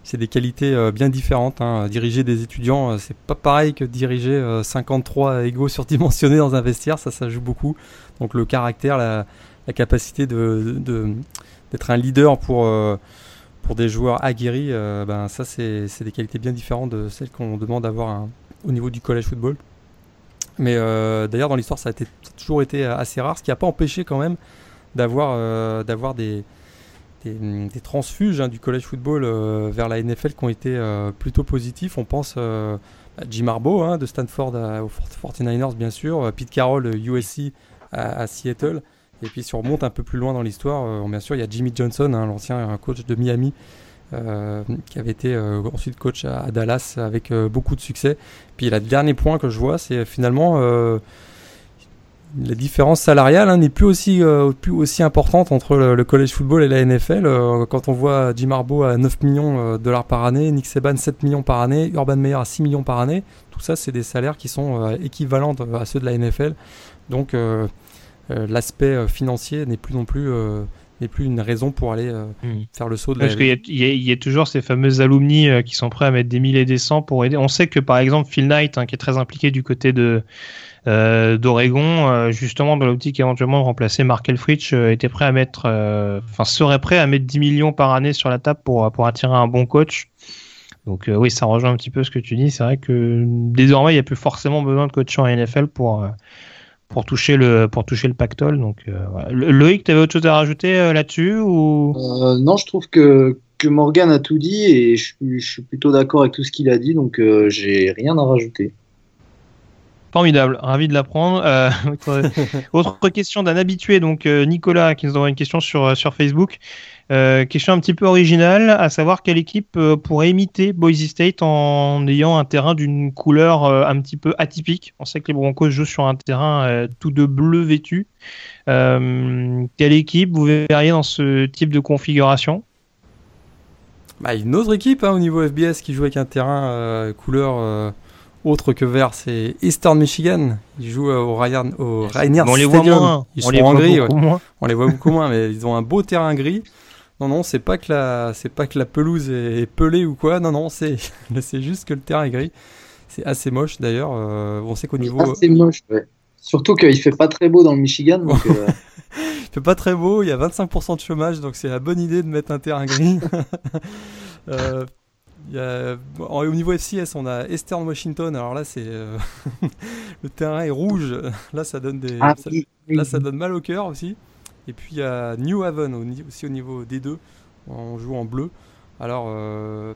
S2: c'est des qualités euh, bien différentes. Hein. Diriger des étudiants, euh, c'est pas pareil que diriger 53 égaux surdimensionnés dans un vestiaire, ça, ça joue beaucoup. Donc le caractère, la, capacité de, d'être un leader pour pour des joueurs aguerris, ben ça c'est, des qualités bien différentes de celles qu'on demande d'avoir au niveau du college football. Mais euh, d'ailleurs, dans l'histoire, ça, a toujours été assez rare, ce qui n'a pas empêché quand même d'avoir euh, d'avoir des, des, transfuges hein, du college football euh, vers la NFL qui ont été plutôt positifs. On pense à Jim Harbaugh hein, de Stanford aux 49ers, bien sûr, Pete Carroll, USC à, Seattle. Et puis si on remonte un peu plus loin dans l'histoire, bien sûr, il y a Jimmy Johnson, hein, l'ancien coach de Miami, euh, qui avait été euh, ensuite coach à, Dallas avec euh, beaucoup de succès. Puis le dernier point que je vois, c'est finalement la différence salariale hein, n'est plus aussi plus aussi importante entre le, college football et la NFL. quand on voit Jim Harbaugh à 9 millions de dollars par année, Nick Saban 7 millions par année, Urban Meyer à 6 millions par année, tout ça c'est des salaires qui sont équivalents à ceux de la NFL. Donc l'aspect financier n'est plus non plus n'est plus une raison pour aller hmm. faire le saut de
S1: Parce qu'il y, a toujours ces fameux alumni qui sont prêts à mettre des milliers et des cents pour aider. On sait que par exemple Phil Knight, hein, qui est très impliqué du côté de d'Oregon, justement dans l'optique éventuellement de remplacer Mark Elfrich, était prêt à mettre, enfin serait prêt à mettre 10 millions par année sur la table pour pour attirer un bon coach. Donc euh, oui, ça rejoint un petit peu ce que tu dis. C'est vrai que désormais, il n'y a plus forcément besoin de coach en NFL pour, euh, pour, toucher, le, pour toucher le pactole. Donc, euh, Loïc, tu avais autre chose à rajouter là-dessus ou...
S3: Non, je trouve que, que Morgan a tout dit et je, suis plutôt d'accord avec tout ce qu'il a dit. Donc, j'ai rien à rajouter.
S1: Formidable, ravi de l'apprendre. autre question d'un habitué, donc Nicolas, qui nous envoie une question sur, sur Facebook. Euh, question un petit peu originale, à savoir quelle équipe euh, pourrait imiter Boise State en ayant un terrain d'une couleur euh, un petit peu atypique. On sait que les Broncos jouent sur un terrain tout de bleu vêtu. quelle équipe vous verriez dans ce type de configuration?
S2: Bah, Une autre équipe hein, au niveau FBS qui joue avec un terrain couleur autre que vert, c'est Eastern Michigan. Ils jouent au, Ryan, au Rainier
S1: on les voit moins.
S2: Ils on les voit gris, moins. On les voit beaucoup moins, mais ils ont un beau terrain gris. Non, non, c'est pas que la, c'est pas que la pelouse est, pelée ou quoi. Non, non, c'est, c'est juste que le terrain est gris. C'est assez moche d'ailleurs. Euh, on sait qu'au niveau.
S3: Assez moche, ouais. Surtout qu'il fait pas très beau dans le Michigan. Donc, euh...
S2: il fait pas très beau. Il y a 25% de chômage, donc c'est la bonne idée de mettre un terrain gris. euh, y a... au niveau FCS, on a Eastern Washington. Alors là, c'est euh, le terrain est rouge. Là, ça donne des. Ah là, ça donne mal au cœur aussi. Et puis il y a New Haven aussi au niveau des deux. On joue en bleu. Alors, euh,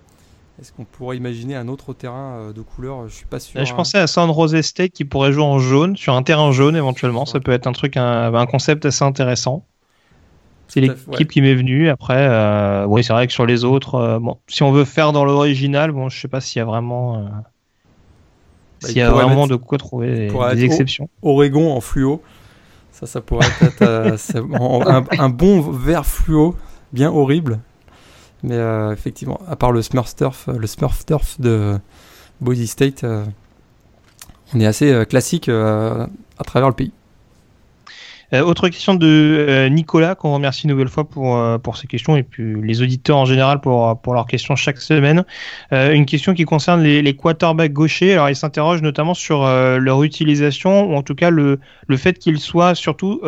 S2: est-ce qu'on pourrait imaginer un autre terrain euh, de couleur? Je suis pas sûr.
S1: Je hein. pensais à San Jose State qui pourrait jouer en jaune, sur un terrain jaune éventuellement. Ça peut être un truc, un, concept assez intéressant. C'est l'équipe qui m'est venue. Après, euh, oui, c'est vrai que sur les autres, bon, si on veut faire dans l'original, bon, je sais pas s'il y a vraiment, bah, s'il y a vraiment de quoi trouver des, exceptions.
S2: Oregon en fluo. Ça, ça pourrait être euh, un, bon vert fluo, bien horrible. Mais euh, effectivement, à part le Smurf Turf, le Smurf Turf de Boise State, euh, on est assez classique à travers le pays.
S1: Euh, autre question de euh, Nicolas, qu'on remercie une nouvelle fois pour, euh, pour ses questions et puis les auditeurs en général pour, pour leurs questions chaque semaine. une question qui concerne les, les quarterbacks gauchers. Alors, il s'interroge notamment sur leur utilisation ou en tout cas le, le fait qu'ils soient surtout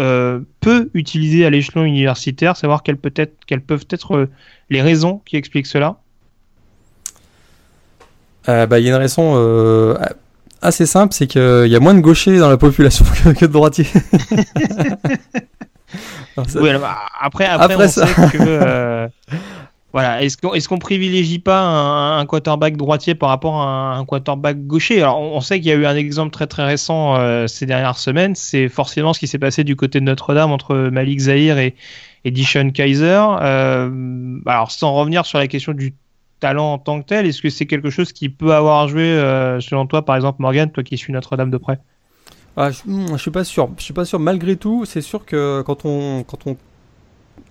S1: peu utilisés à l'échelon universitaire, savoir quelles, peut être, quelles peuvent être les raisons qui expliquent cela.
S2: bah, il y a une raison assez simple, c'est qu'il y a moins de gauchers dans la population que, de droitiers.
S1: après, après, on sait que euh, voilà, est-ce qu'on est qu'on privilégie pas un, quarterback droitier par rapport à un, quarterback gaucher? Alors, on, sait qu'il y a eu un exemple très très récent euh, ces dernières semaines. C'est forcément ce qui s'est passé du côté de Notre-Dame entre Malik Zahir et, et Dishon Kaiser. Euh, alors, sans revenir sur la question du talent en tant que tel Est-ce que c'est quelque chose qui peut avoir joué, euh, selon toi, par exemple, Morgan, toi qui suis Notre-Dame de près?
S2: Ah, je, hmm, suis pas sûr. Je suis pas sûr. Malgré tout, c'est sûr que quand on,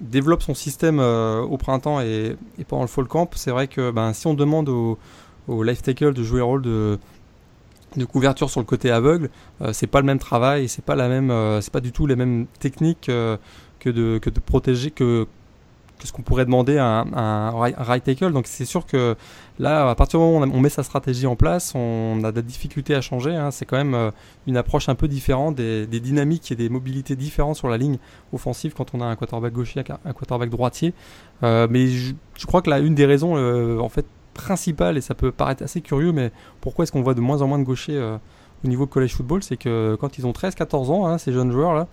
S2: développe son système euh, au printemps et, pendant le fall camp, c'est vrai que ben, si on demande au, au life tackle de jouer le rôle de, couverture sur le côté aveugle, euh, c'est pas le même travail, c'est pas la même, c'est pas du tout les mêmes techniques que de que de protéger que ce qu'on pourrait demander à un, right tackle. Donc c'est sûr que là, à partir du moment où on met sa stratégie en place, on a des difficultés à changer. Hein. C'est quand même euh, une approche un peu différente, des, dynamiques et des mobilités différentes sur la ligne offensive quand on a un quarterback gaucher, un quarterback droitier. Euh, mais je, crois que là, une des raisons, euh, en fait, principales, et ça peut paraître assez curieux, mais pourquoi est-ce qu'on voit de moins en moins de gauchers au niveau college football, c'est que quand ils ont 13-14 ans, hein, ces jeunes joueurs là,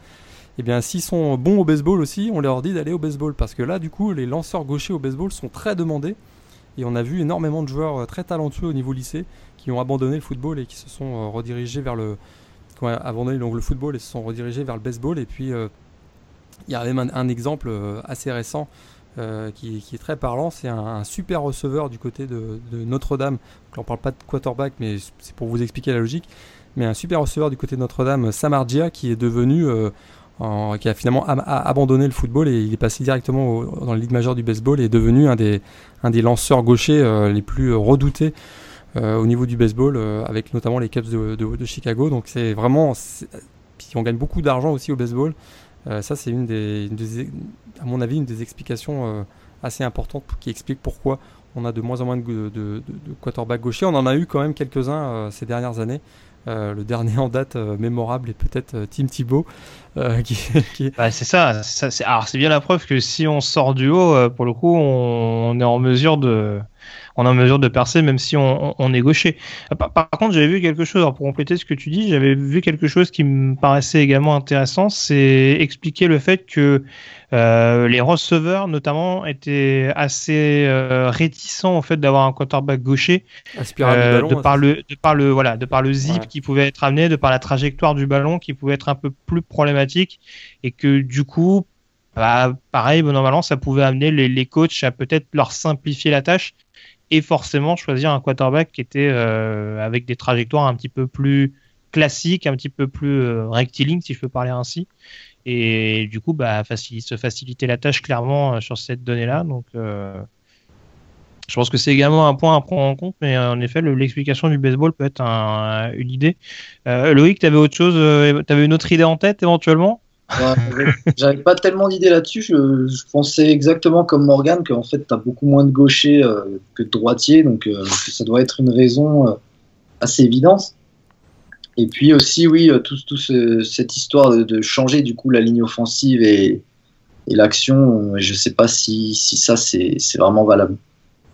S2: eh bien s'ils sont bons au baseball aussi, on leur dit d'aller au baseball parce que là du coup les lanceurs gauchers au baseball sont très demandés et on a vu énormément de joueurs euh, très talentueux au niveau lycée qui ont abandonné le football et qui se sont euh, redirigés vers le abandonné donc le football et se sont redirigés vers le baseball et puis euh, il y a même un, exemple assez récent qui, est très parlant, c'est un, super receveur du côté de, Notre-Dame. On ne parle pas de quarterback, mais c'est pour vous expliquer la logique. Mais un super receveur du côté de Notre-Dame, Samardia, qui est devenu qui a finalement abandonné le football et il est passé directement dans la Ligue majeure du baseball et est devenu un des, un des lanceurs gauchers euh, les plus redoutés euh, au niveau du baseball, euh, avec notamment les Cubs de, de, Chicago. Donc c'est vraiment. Puis on gagne beaucoup d'argent aussi au baseball. ça, c'est une des, à mon avis, une des explications assez importantes qui explique pourquoi on a de moins en moins de, de, de, de quarterbacks gauchers. On en a eu quand même quelques-uns ces dernières années. Euh, le dernier en date euh, mémorable est peut-être euh, Tim Thibault.
S1: qui, Bah, c'est ça. c'est... Alors c'est bien la preuve que si on sort du haut, pour le coup, on, est en mesure de, on est en mesure de percer même si on, on est gaucher. Par, par contre, j'avais vu quelque chose, alors pour compléter ce que tu dis, j'avais vu quelque chose qui me paraissait également intéressant, c'est expliquer le fait que euh, les receveurs, notamment, étaient assez euh, réticents au fait d'avoir un quarterback gaucher, euh, de par le, de par le, voilà, de par le zip qui pouvait être amené, de par la trajectoire du ballon qui pouvait être un peu plus problématique, et que du coup, bah, pareil, bon, normalement, ça pouvait amener les, les coachs à peut-être leur simplifier la tâche et forcément choisir un quarterback qui était avec des trajectoires un petit peu plus classiques, un petit peu plus rectilignes, si je peux parler ainsi et du coup bah, se faciliter la tâche clairement euh, sur cette donnée-là. Donc euh, je pense que c'est également un point à prendre en compte, mais euh, en effet, l'explication du baseball peut être une idée. Loïc, tu autre tu avais une autre idée en tête éventuellement?
S3: J'avais pas tellement d'idées là-dessus. Je, pensais exactement comme Morgan qu'en fait, tu as beaucoup moins de gauchers que de droitiers, donc ça doit être une raison assez évidente. Et puis aussi, oui, euh, toute tout cette histoire de, changer du coup la ligne offensive et, l'action, je sais pas si, si ça c'est vraiment valable.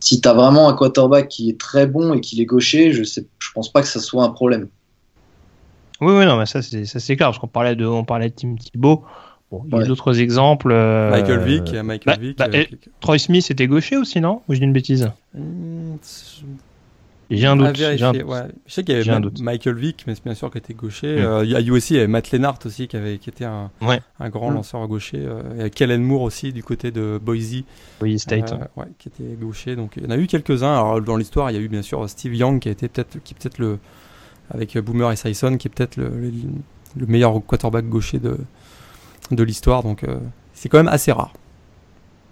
S3: Si tu as vraiment un quarterback qui est très bon et qui est gaucher, je ne je pense pas que ça soit un problème.
S1: Oui, oui, non, mais ça c'est clair, parce qu'on parlait de, on parlait de Tim Thibault. Bon, il y a d'autres exemples. Euh,
S2: Michael Vick, Michael
S1: bah, Vick. Bah, euh, Troy Smith était gaucher aussi, non? Ou je dis une bêtise? Hmm, j'ai un doute.
S2: Je sais qu'il y avait Michael Vick, mais c'est bien sûr qu'il était gaucher. Mm. Euh, il y a eu aussi Matt Lennart aussi qui, avait, qui était un, un grand mm. lanceur gaucher. Euh, il y a Kellen Moore aussi du côté de Boise.
S1: Boise State.
S2: Euh, qui était gaucher. Donc il y en a eu quelques-uns. Alors dans l'histoire, il y a eu bien sûr Steve Young qui a été peut-être qui peut-être le avec Boomer et Sison qui est peut-être le, le, meilleur quarterback gaucher de de l'histoire. Donc c'est quand même assez rare.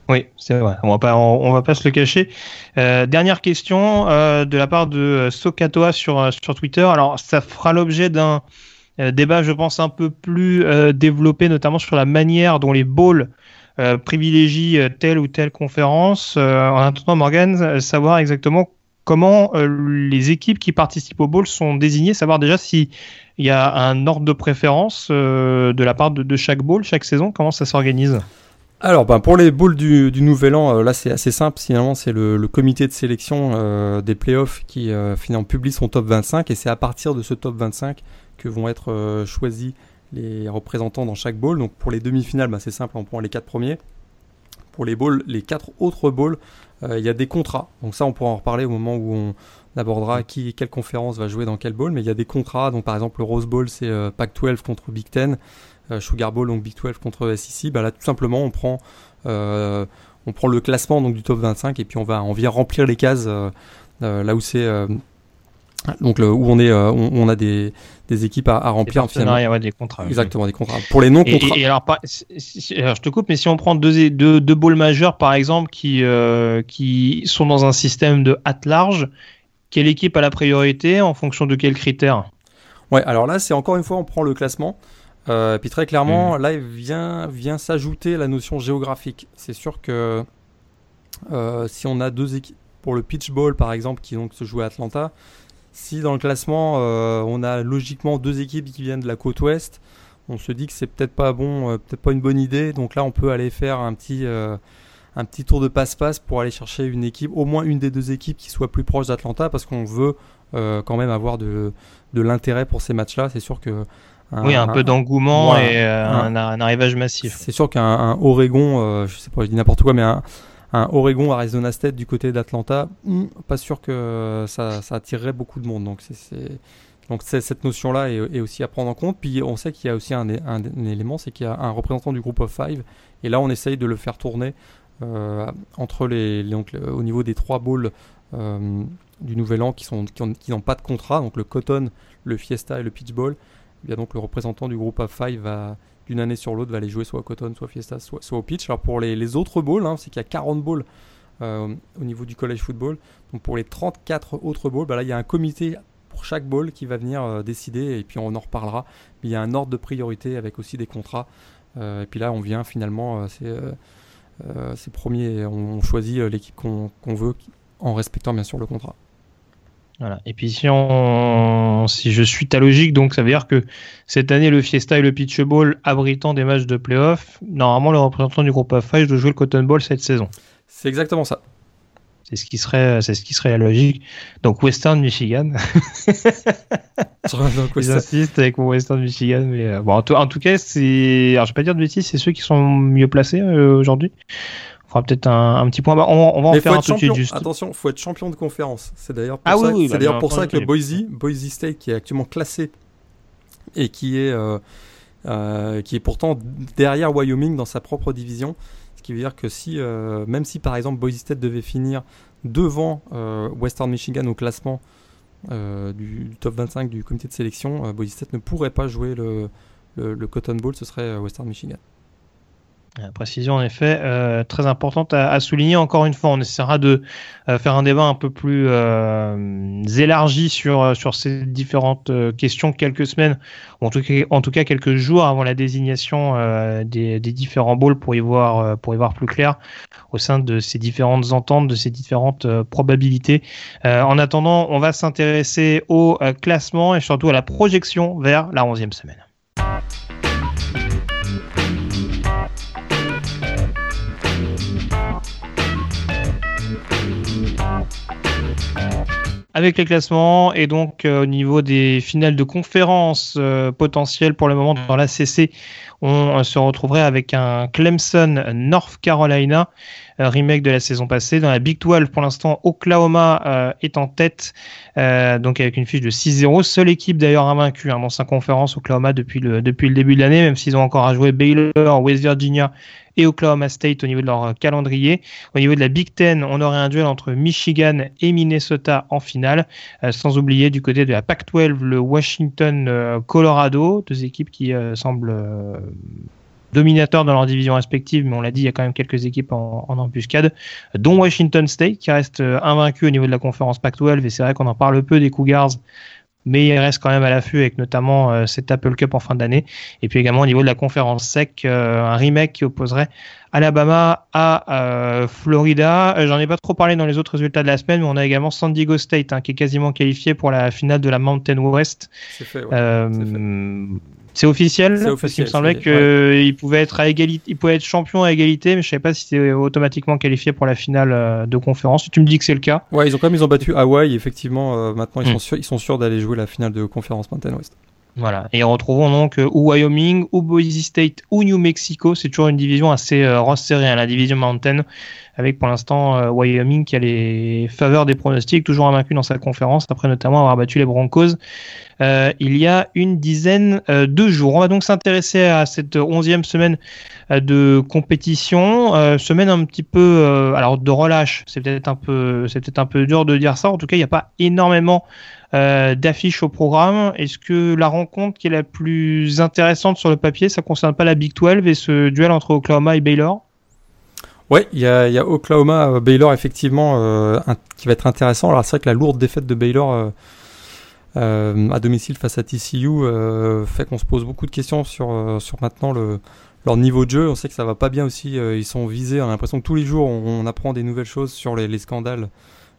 S1: Oui, c'est vrai. On va pas, on, va pas se le cacher. Euh, dernière question euh, de la part de euh, Sokatoa sur sur Twitter. Alors, ça fera l'objet d'un débat, je pense, un peu plus développé, notamment sur la manière dont les balls privilégient telle ou telle conférence. en attendant, Morgan, savoir exactement comment les équipes qui participent au bowl sont désignées, savoir déjà si il y a un ordre de préférence de la part de, chaque bowl, chaque saison, comment ça s'organise?
S2: Alors, ben, pour les boules du, Nouvel An, euh, là c'est assez simple. Finalement, c'est le, comité de sélection euh, des playoffs qui euh, finalement publie son top 25 et c'est à partir de ce top 25 que vont être choisis les représentants dans chaque bowl. Donc pour les demi-finales, ben, c'est simple, on prend les quatre premiers. Pour les bowls, les quatre autres bowls, il y a des contrats. Donc ça, on pourra en reparler au moment où on abordera qui, quelle conférence va jouer dans quel bowl. Mais il y a des contrats. Donc par exemple, le Rose Bowl, c'est Pac-12 contre Big Ten. Euh, Sugar Bowl, donc Big 12 contre SEC, bah là tout simplement on prend, euh, on prend le classement donc, du top 25 et puis on, va, on vient remplir les cases euh, là où c'est donc où on est on, a des, des équipes à, remplir
S1: ouais, des contrats
S2: exactement des contrats. Pour les non contrats
S1: et, alors, je te coupe mais si on prend deux deux, deux balls majeurs par exemple qui qui sont dans un système de at large quelle équipe a la priorité en fonction de quels critères?
S2: Ouais alors là c'est encore une fois on prend le classement. Euh, puis très clairement, mm. là, vient, vient s'ajouter la notion géographique. C'est sûr que euh, si on a deux équipes, pour le pitch ball par exemple, qui donc se joue à Atlanta, si dans le classement euh, on a logiquement deux équipes qui viennent de la côte ouest, on se dit que c'est peut-être pas bon, peut-être pas une bonne idée. Donc là, on peut aller faire un petit, un petit tour de passe-passe pour aller chercher une équipe, au moins une des deux équipes qui soit plus proche d'Atlanta, parce qu'on veut quand même avoir de, de l'intérêt pour ces matchs-là. C'est sûr que
S1: oui, un, peu d'engouement et euh, un, arrivage massif.
S2: C'est sûr qu'un Oregon, euh, je sais pas, je dis n'importe quoi, mais un, un Oregon Arizona State du côté d'Atlanta, hmm, pas sûr que ça, attirerait beaucoup de monde. Donc c'est donc cette notion-là est, aussi à prendre en compte. Puis on sait qu'il y a aussi un, élément, c'est qu'il y a un représentant du groupe of five, et là on essaye de le faire tourner euh, entre les, au niveau des trois bowls du Nouvel An qui sont qui n'ont pas de contrat, donc le Cotton, le Fiesta et le Pitch Bowl. Eh bien donc le représentant du groupe A5 va d'une année sur l'autre va aller jouer soit au Cotton, soit Fiesta, soit, au Pitch. Alors pour les, autres bowls, hein, c'est qu'il y a 40 bowls euh, au niveau du college football. Donc pour les 34 autres bowls, bah là il y a un comité pour chaque bowl qui va venir euh, décider et puis on en reparlera. Mais il y a un ordre de priorité avec aussi des contrats et puis là, on vient finalement, c'est premier, on choisit l'équipe qu'on veut en respectant bien sûr le contrat.
S1: Voilà. Et puis si, on, si je suis ta logique, donc ça veut dire que cette année, le Fiesta et le Pitch Bowl abritant des matchs de playoff, normalement le représentant du groupe F5 doit jouer le Cotton Bowl cette saison.
S2: C'est exactement ça.
S1: C'est ce qui serait, c'est ce qui serait la logique. Donc Western Michigan. J'insiste avec mon Western Michigan, mais euh, bon, en, tout, cas, c'est, alors je vais pas dire de bêtises, c'est ceux qui sont mieux placés euh, aujourd'hui. Fera peut-être un, petit point. On, va en faire un tout de suite juste.
S2: Attention, faut être champion de conférence. C'est d'ailleurs pour ah ça, c'est bah, d'ailleurs pour ça que le Boise, Boise State, qui est actuellement classé et qui est euh, qui est pourtant derrière Wyoming dans sa propre division, ce qui veut dire que si, euh, même si par exemple Boise State devait finir devant euh, Western Michigan au classement euh, du, top 25 du comité de sélection, Boise State ne pourrait pas jouer le, le Cotton Bowl, ce serait Western Michigan.
S1: Euh, précision en effet euh, très importante à, souligner. Encore une fois, on essaiera de euh, faire un débat un peu plus élargi sur sur ces différentes questions quelques semaines, ou en tout cas en tout cas quelques jours avant la désignation des, des, différents bowls pour y voir pour y voir plus clair au sein de ces différentes ententes, de ces différentes probabilités. en attendant, on va s'intéresser au classement et surtout à la projection vers la onzième semaine. Avec les classements et donc euh, au niveau des finales de conférence euh, potentielles pour le moment dans la CC, on euh, se retrouverait avec un Clemson North Carolina remake de la saison passée. Dans la Big 12, pour l'instant, Oklahoma est en tête, donc avec une fiche de 6-0. Seule équipe d'ailleurs invaincue hein, dans sa conférence, Oklahoma, depuis le, depuis le début de l'année, même s'ils ont encore à jouer Baylor, West Virginia et Oklahoma State au niveau de leur calendrier. Au niveau de la Big Ten, on aurait un duel entre Michigan et Minnesota en finale, euh, sans oublier du côté de la Pac-12 le Washington-Colorado, euh, deux équipes qui euh, semblent dominateurs dans leur division respective, mais on l'a dit, il y a quand même quelques équipes en, embuscade, dont Washington State qui reste invaincu au niveau de la conférence Pac-12, et c'est vrai qu'on en parle peu des Cougars mais il reste quand même à l'affût avec notamment euh, cette Apple Cup en fin d'année. Et puis également au niveau de la conférence SEC, euh, un remake qui opposerait Alabama à euh, Florida. J'en ai pas trop parlé dans les autres résultats de la semaine, mais on a également San Diego State hein, qui est quasiment qualifié pour la finale de la Mountain West. C'est fait, ouais. C'est officiel, Parce qu'il me semblait qu'il pouvait être à égalité, il pouvait être champion à égalité, mais je savais pas si c'était automatiquement qualifié pour la finale euh, de conférence. Tu me dis que c'est le cas.
S2: Ouais, ils ont quand même ils ont battu Hawaï. Effectivement, euh, maintenant ils sont hmm. sûrs, ils sont sûrs d'aller jouer la finale de conférence Mountain West.
S1: Voilà. Et retrouvons donc euh, ou Wyoming, ou Boise State, ou New Mexico. C'est toujours une division assez euh, resserrée, hein, la division Mountain, avec pour l'instant Wyoming qui a les faveurs des pronostics, toujours invaincu dans sa conférence, après notamment avoir battu les Broncos euh, il y a une dizaine euh, de jours. On va donc s'intéresser à cette onzième semaine euh, de compétition, semaine un petit peu, alors de relâche. C'est peut-être un peu, peut-être un peu dur de dire ça. En tout cas, il n'y a pas énormément d'affiches au programme. Est-ce que la rencontre qui est la plus intéressante sur le papier, ça concerne pas la Big 12 et ce duel entre Oklahoma et Baylor?
S2: Ouais, il y a, Oklahoma, Baylor effectivement qui va être intéressant. Alors c'est vrai que la lourde défaite de Baylor euh, à domicile face à TCU euh, fait qu'on se pose beaucoup de questions sur, euh, sur maintenant le, leur niveau de jeu. On sait que ça va pas bien aussi. ils sont visés. On a l'impression que tous les jours on, apprend des nouvelles choses sur les, les scandales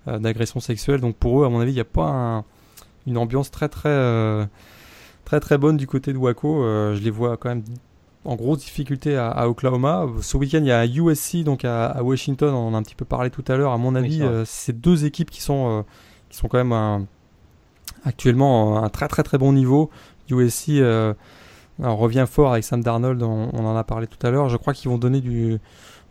S2: d'agression sexuelle. Donc pour eux, à mon avis, il n'y a pas une ambiance très très très très bonne du côté de Waco. je les vois quand même en grosse difficulté à, Oklahoma. Ce week-end, il y a USC, donc à, Washington, on en a un petit peu parlé tout à l'heure. À mon avis, c'est deux équipes qui sont, qui sont quand même un, actuellement à un très très très bon niveau. USC euh, revient fort avec Sam Darnold, on, en a parlé tout à l'heure. Je crois qu'ils vont donner du,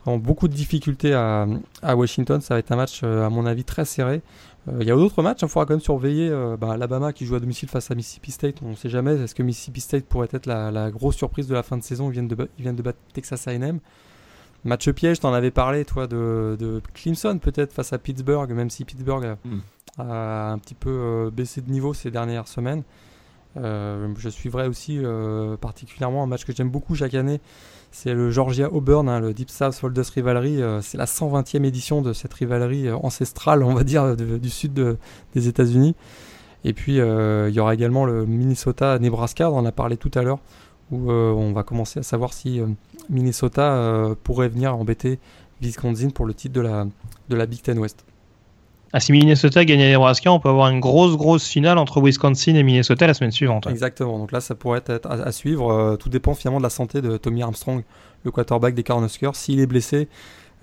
S2: beaucoup de difficultés à, à, Washington. Ça va être un match, euh, à mon avis, très serré. Euh, il y a d'autres matchs, il faudra quand même surveiller bah, Alabama qui joue à domicile face à Mississippi State. On ne sait jamais. Est-ce que Mississippi State pourrait être la, grosse surprise de la fin de saison Ils viennent de, ils viennent de battre Texas AM. Match piège, t'en avais parlé, toi, de, de Clemson peut-être face à Pittsburgh, même si Pittsburgh hmm a un petit peu euh, baissé de niveau ces dernières semaines. Euh, je suivrai aussi euh, particulièrement un match que j'aime beaucoup chaque année. C'est le Georgia Auburn, hein, le Deep South Folders Rivalry. c'est la 120e édition de cette rivalerie ancestrale, on va dire, du sud des États-Unis. Et puis il y aura également le Minnesota-Nebraska, on en a parlé tout à l'heure, où on va commencer à savoir si Minnesota pourrait venir embêter Wisconsin pour le titre de la, de la Big Ten West.
S1: Ah, si Minnesota gagne à Nebraska, on peut avoir une grosse, grosse finale entre Wisconsin et Minnesota la semaine suivante.
S2: Exactement. Donc là, ça pourrait être à, suivre. tout dépend finalement de la santé de Tommy Armstrong, le quarterback des Cornhuskers. S'il est blessé,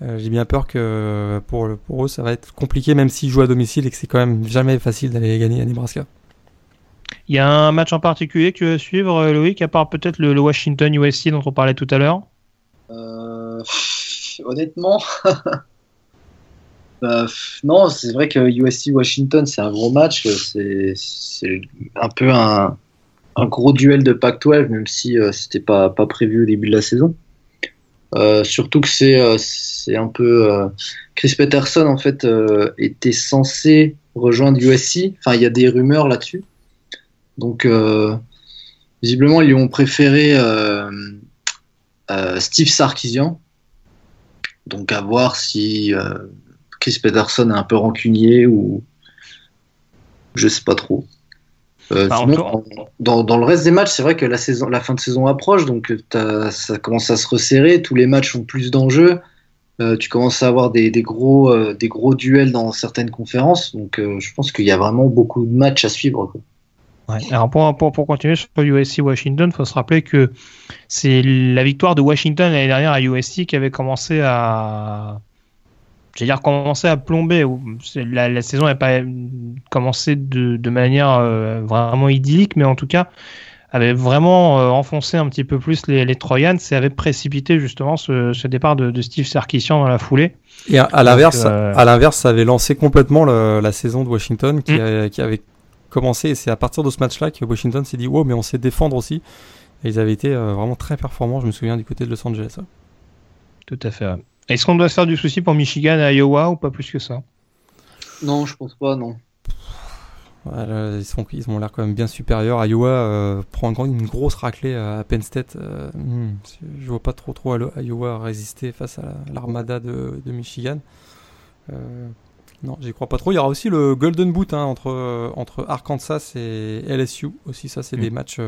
S2: euh, j'ai bien peur que pour, pour eux, ça va être compliqué, même s'ils jouent à domicile et que c'est quand même jamais facile d'aller gagner à Nebraska.
S1: Il y a un match en particulier que tu veux suivre, euh, Loïc, à part peut-être le, Washington USC dont on parlait tout à l'heure?
S3: Euh, Honnêtement, bah, non, c'est vrai que USC Washington, c'est un gros match. C'est un peu un, gros duel de Pac-12, même si c'était pas, prévu au début de la saison. Euh, surtout que c'est euh, un peu euh, Chris Peterson en fait était censé rejoindre USC. Enfin, il y a des rumeurs là-dessus. Donc visiblement ils lui ont préféré Steve Sarkisian. Donc à voir si Chris Peterson est un peu rancunier ou je sais pas trop. Euh, bah, dans, le reste des matchs, c'est vrai que la, saison, la fin de saison approche, donc ça commence à se resserrer. Tous les matchs ont plus d'enjeux. Euh, tu commences à avoir des, gros, euh, des gros duels dans certaines conférences. Donc je pense qu'il y a vraiment beaucoup de matchs à suivre.
S1: alors pour, pour, pour, continuer sur USC Washington, il faut se rappeler que c'est la victoire de Washington l'année dernière à USC qui avait commencé à dire commencé à plomber. La, la saison n'a pas commencé de, manière euh, vraiment idyllique, mais en tout cas avait vraiment euh, enfoncé un petit peu plus les, les Troyans et avait précipité justement ce, départ de, Steve Sarkisian dans la foulée.
S2: Et à, l'inverse, euh, à l'inverse, ça avait lancé complètement la saison de Washington qui, mm. qui avait commencé. Et c'est à partir de ce match-là que Washington s'est dit wow, mais on sait défendre aussi. Et ils avaient été vraiment très performants. Je me souviens du côté de Los Angeles.
S1: Tout à fait. Est-ce qu'on doit se faire du souci pour Michigan à Iowa ou pas plus que ça?
S3: Non, je pense pas, non.
S2: ils, sont, ils ont l'air quand même bien supérieurs. Iowa euh, prend une grosse raclée à Penn State. Euh, hmm, je vois pas trop trop Iowa résister face à l'armada de, Michigan. Euh, non, j'y crois pas trop. Il y aura aussi le Golden Boot hein, entre, entre Arkansas et LSU. Aussi, ça, c'est hmm. des matchs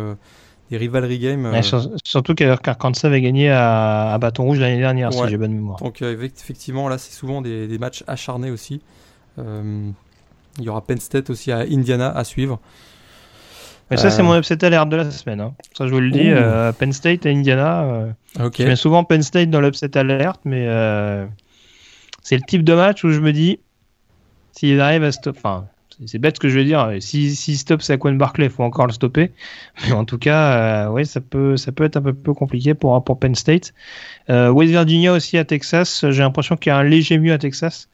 S2: des rivalry games.
S1: Euh, surtout qu'Arkansas avait gagné à, Bâton Rouge l'année dernière, si j'ai bonne mémoire.
S2: Donc euh, effectivement, là, c'est souvent des, matchs acharnés aussi. Euh, il y aura Penn State aussi à Indiana à suivre.
S1: Mais ça, c'est mon upset alert de la semaine. Hein. Ça, je vous le dis. Penn State et Indiana. Je mets souvent Penn State dans l'upset alert, mais c'est le type de match où je me dis, s'ils arrivent à stop, enfin, c'est bête ce que je veux dire. Si, si stop Saquon Barclay, il faut encore le stopper. Mais en tout cas, euh, ça peut, ça peut être un peu, compliqué pour, pour Penn State. Euh, West Virginia aussi à Texas. J'ai l'impression qu'il y a un léger mieux à Texas.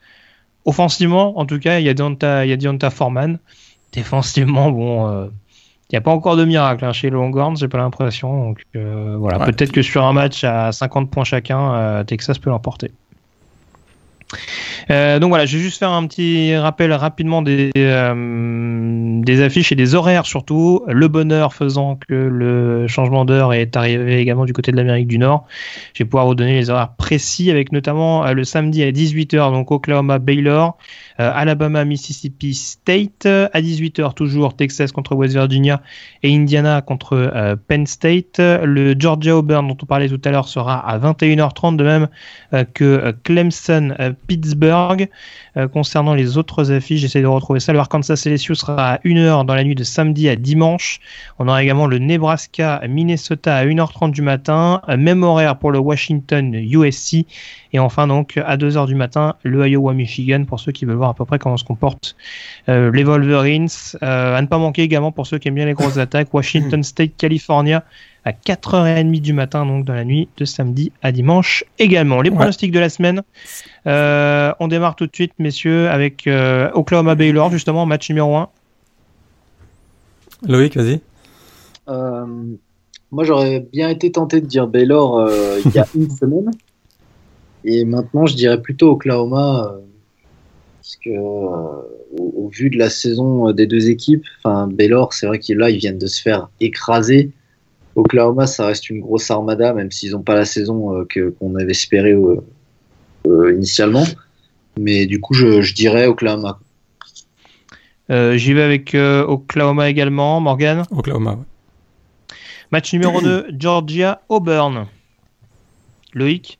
S1: Offensivement, en tout cas, il y a Deonta, il y a Deonta Foreman. Défensivement, bon, euh, il n'y a pas encore de miracle hein, chez Longhorns, j'ai pas l'impression. Donc euh, voilà, peut-être que sur un match à 50 points chacun, Texas peut l'emporter. Euh, donc voilà, je vais juste faire un petit rappel rapidement des, euh, des affiches et des horaires surtout. Le bonheur faisant que le changement d'heure est arrivé également du côté de l'Amérique du Nord. Je vais pouvoir vous donner les horaires précis avec notamment euh, le samedi à 18h, donc Oklahoma Baylor. Euh, Alabama, Mississippi State. À 18h, toujours Texas contre West Virginia et Indiana contre euh, Penn State. Le Georgia Auburn, dont on parlait tout à l'heure, sera à 21h30, de même euh, que Clemson Pittsburgh. concernant les autres affiches, j'essaie de retrouver ça. Le Arkansas LSU sera à 1h dans la nuit de samedi à dimanche. On aura également le Nebraska Minnesota à 1h30 du matin. Même horaire pour le Washington USC. Et enfin, donc, à 2h du matin, le Iowa Michigan pour ceux qui veulent voir à peu près comment se comportent euh, les Wolverines. Euh, à ne pas manquer également pour ceux qui aiment bien les grosses attaques, Washington State, California à 4h30 du matin, donc dans la nuit de samedi à dimanche également. Les pronostics de la semaine. Euh, on démarre tout de suite, messieurs, avec Oklahoma Baylor, justement, match numéro 1.
S2: Loïc, vas-y.
S3: moi, j'aurais bien été tenté de dire Baylor il y a une semaine. Et maintenant, je dirais plutôt Oklahoma parce que euh, au, vu de la saison des deux équipes, enfin Baylor, c'est vrai qu'ils là ils viennent de se faire écraser. Oklahoma, ça reste une grosse armada, même s'ils n'ont pas la saison euh, que qu'on avait espéré euh, initialement. Mais du coup, je, dirais Oklahoma.
S1: J'y vais avec Oklahoma également, Morgan?
S2: Oklahoma.
S1: Match numéro 2, Georgia Auburn. Loïc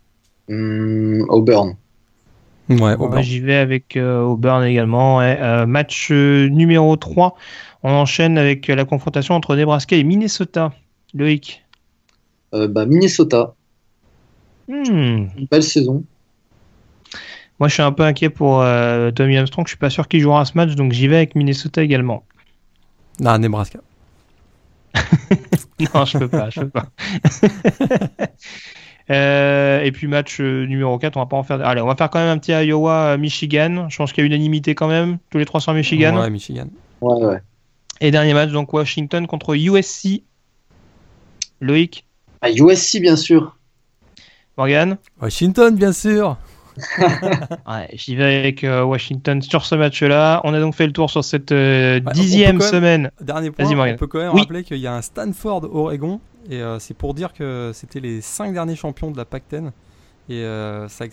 S3: Auburn.
S2: Ouais,
S1: bah, J'y vais avec euh, Auburn également. ouais. Euh, match euh, numéro 3, on enchaîne avec euh, la confrontation entre Nebraska et Minnesota. Loïc
S3: Euh, bah, Minnesota.
S1: Hmm.
S3: Une belle saison.
S1: Moi, je suis un peu inquiet pour euh, Tommy Armstrong. Je suis pas sûr qu'il jouera ce match, donc j'y vais avec Minnesota également.
S2: Ah, Nebraska.
S1: Non, je peux pas, je peux pas. Euh, et puis match euh, numéro 4, on va pas en faire. Allez, on va faire quand même un petit Iowa-Michigan. Je pense qu'il y a unanimité quand même, tous les trois sur Michigan.
S2: Ouais, Michigan.
S3: Ouais, ouais.
S1: Et dernier match, donc Washington contre USC. Loïc,
S3: Ah, USC, bien sûr.
S1: Morgan?
S2: Washington, bien sûr.
S1: Ouais, j'y vais avec euh, Washington sur ce match-là. On a donc fait le tour sur cette euh, dixième
S2: même-
S1: semaine.
S2: Dernier point,
S1: Vas-y, Morgan.
S2: on peut quand même
S1: Oui.
S2: rappeler qu'il y a un Stanford-Oregon, et euh, c'est pour dire que c'était les cinq derniers champions de la Pac-10, et euh, ça,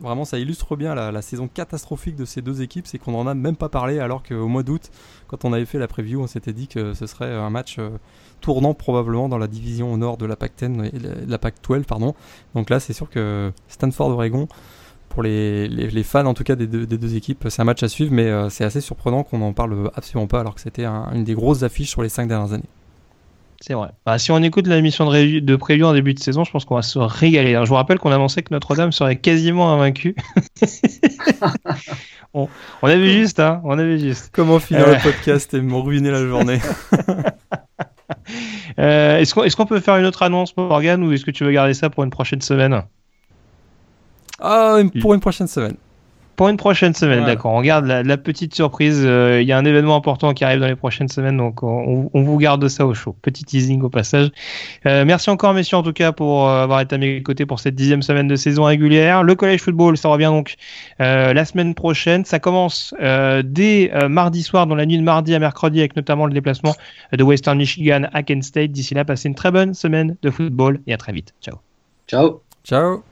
S2: vraiment ça illustre bien la, saison catastrophique de ces deux équipes, c'est qu'on n'en a même pas parlé, alors qu'au mois d'août, quand on avait fait la preview, on s'était dit que ce serait un match euh, tournant probablement dans la division au nord de la Pac-10, et la, la Pac-12, pardon. Donc là, c'est sûr que Stanford-Oregon, pour les, fans en tout cas des deux, équipes, c'est un match à suivre, mais c'est assez surprenant qu'on n'en parle absolument pas, alors que c'était un- une des grosses affiches sur les cinq dernières années.
S1: C'est vrai. Bah, si on écoute la mission de, ré- de preview en début de saison, je pense qu'on va se régaler. Alors, je vous rappelle qu'on annonçait que Notre-Dame serait quasiment invaincue. on, on a vu juste, hein. On a vu juste.
S2: Comment finir
S1: Euh.
S2: le podcast et me ruiner la journée?
S1: Euh, est-ce qu'on est-ce qu'on peut faire une autre annonce, Morgan, ou est-ce que tu veux garder ça pour une prochaine semaine?
S2: Ah, pour une prochaine semaine.
S1: Pour une prochaine semaine,
S2: Voilà.
S1: d'accord. On garde la, la petite surprise. euh, Il y a un événement important qui arrive dans les prochaines semaines, donc on, on vous garde ça au chaud. Petit teasing au passage. Euh, merci encore, messieurs, en tout cas, pour euh, avoir été à mes côtés pour cette dixième semaine de saison régulière. Le collège football, ça revient donc euh, la semaine prochaine. Ça commence euh, dès euh, mardi soir, dans la nuit de mardi à mercredi, avec notamment le déplacement de Western Michigan à Kent State. D'ici là, passez une très bonne semaine de football et à très vite. Ciao.
S3: Ciao.
S2: Ciao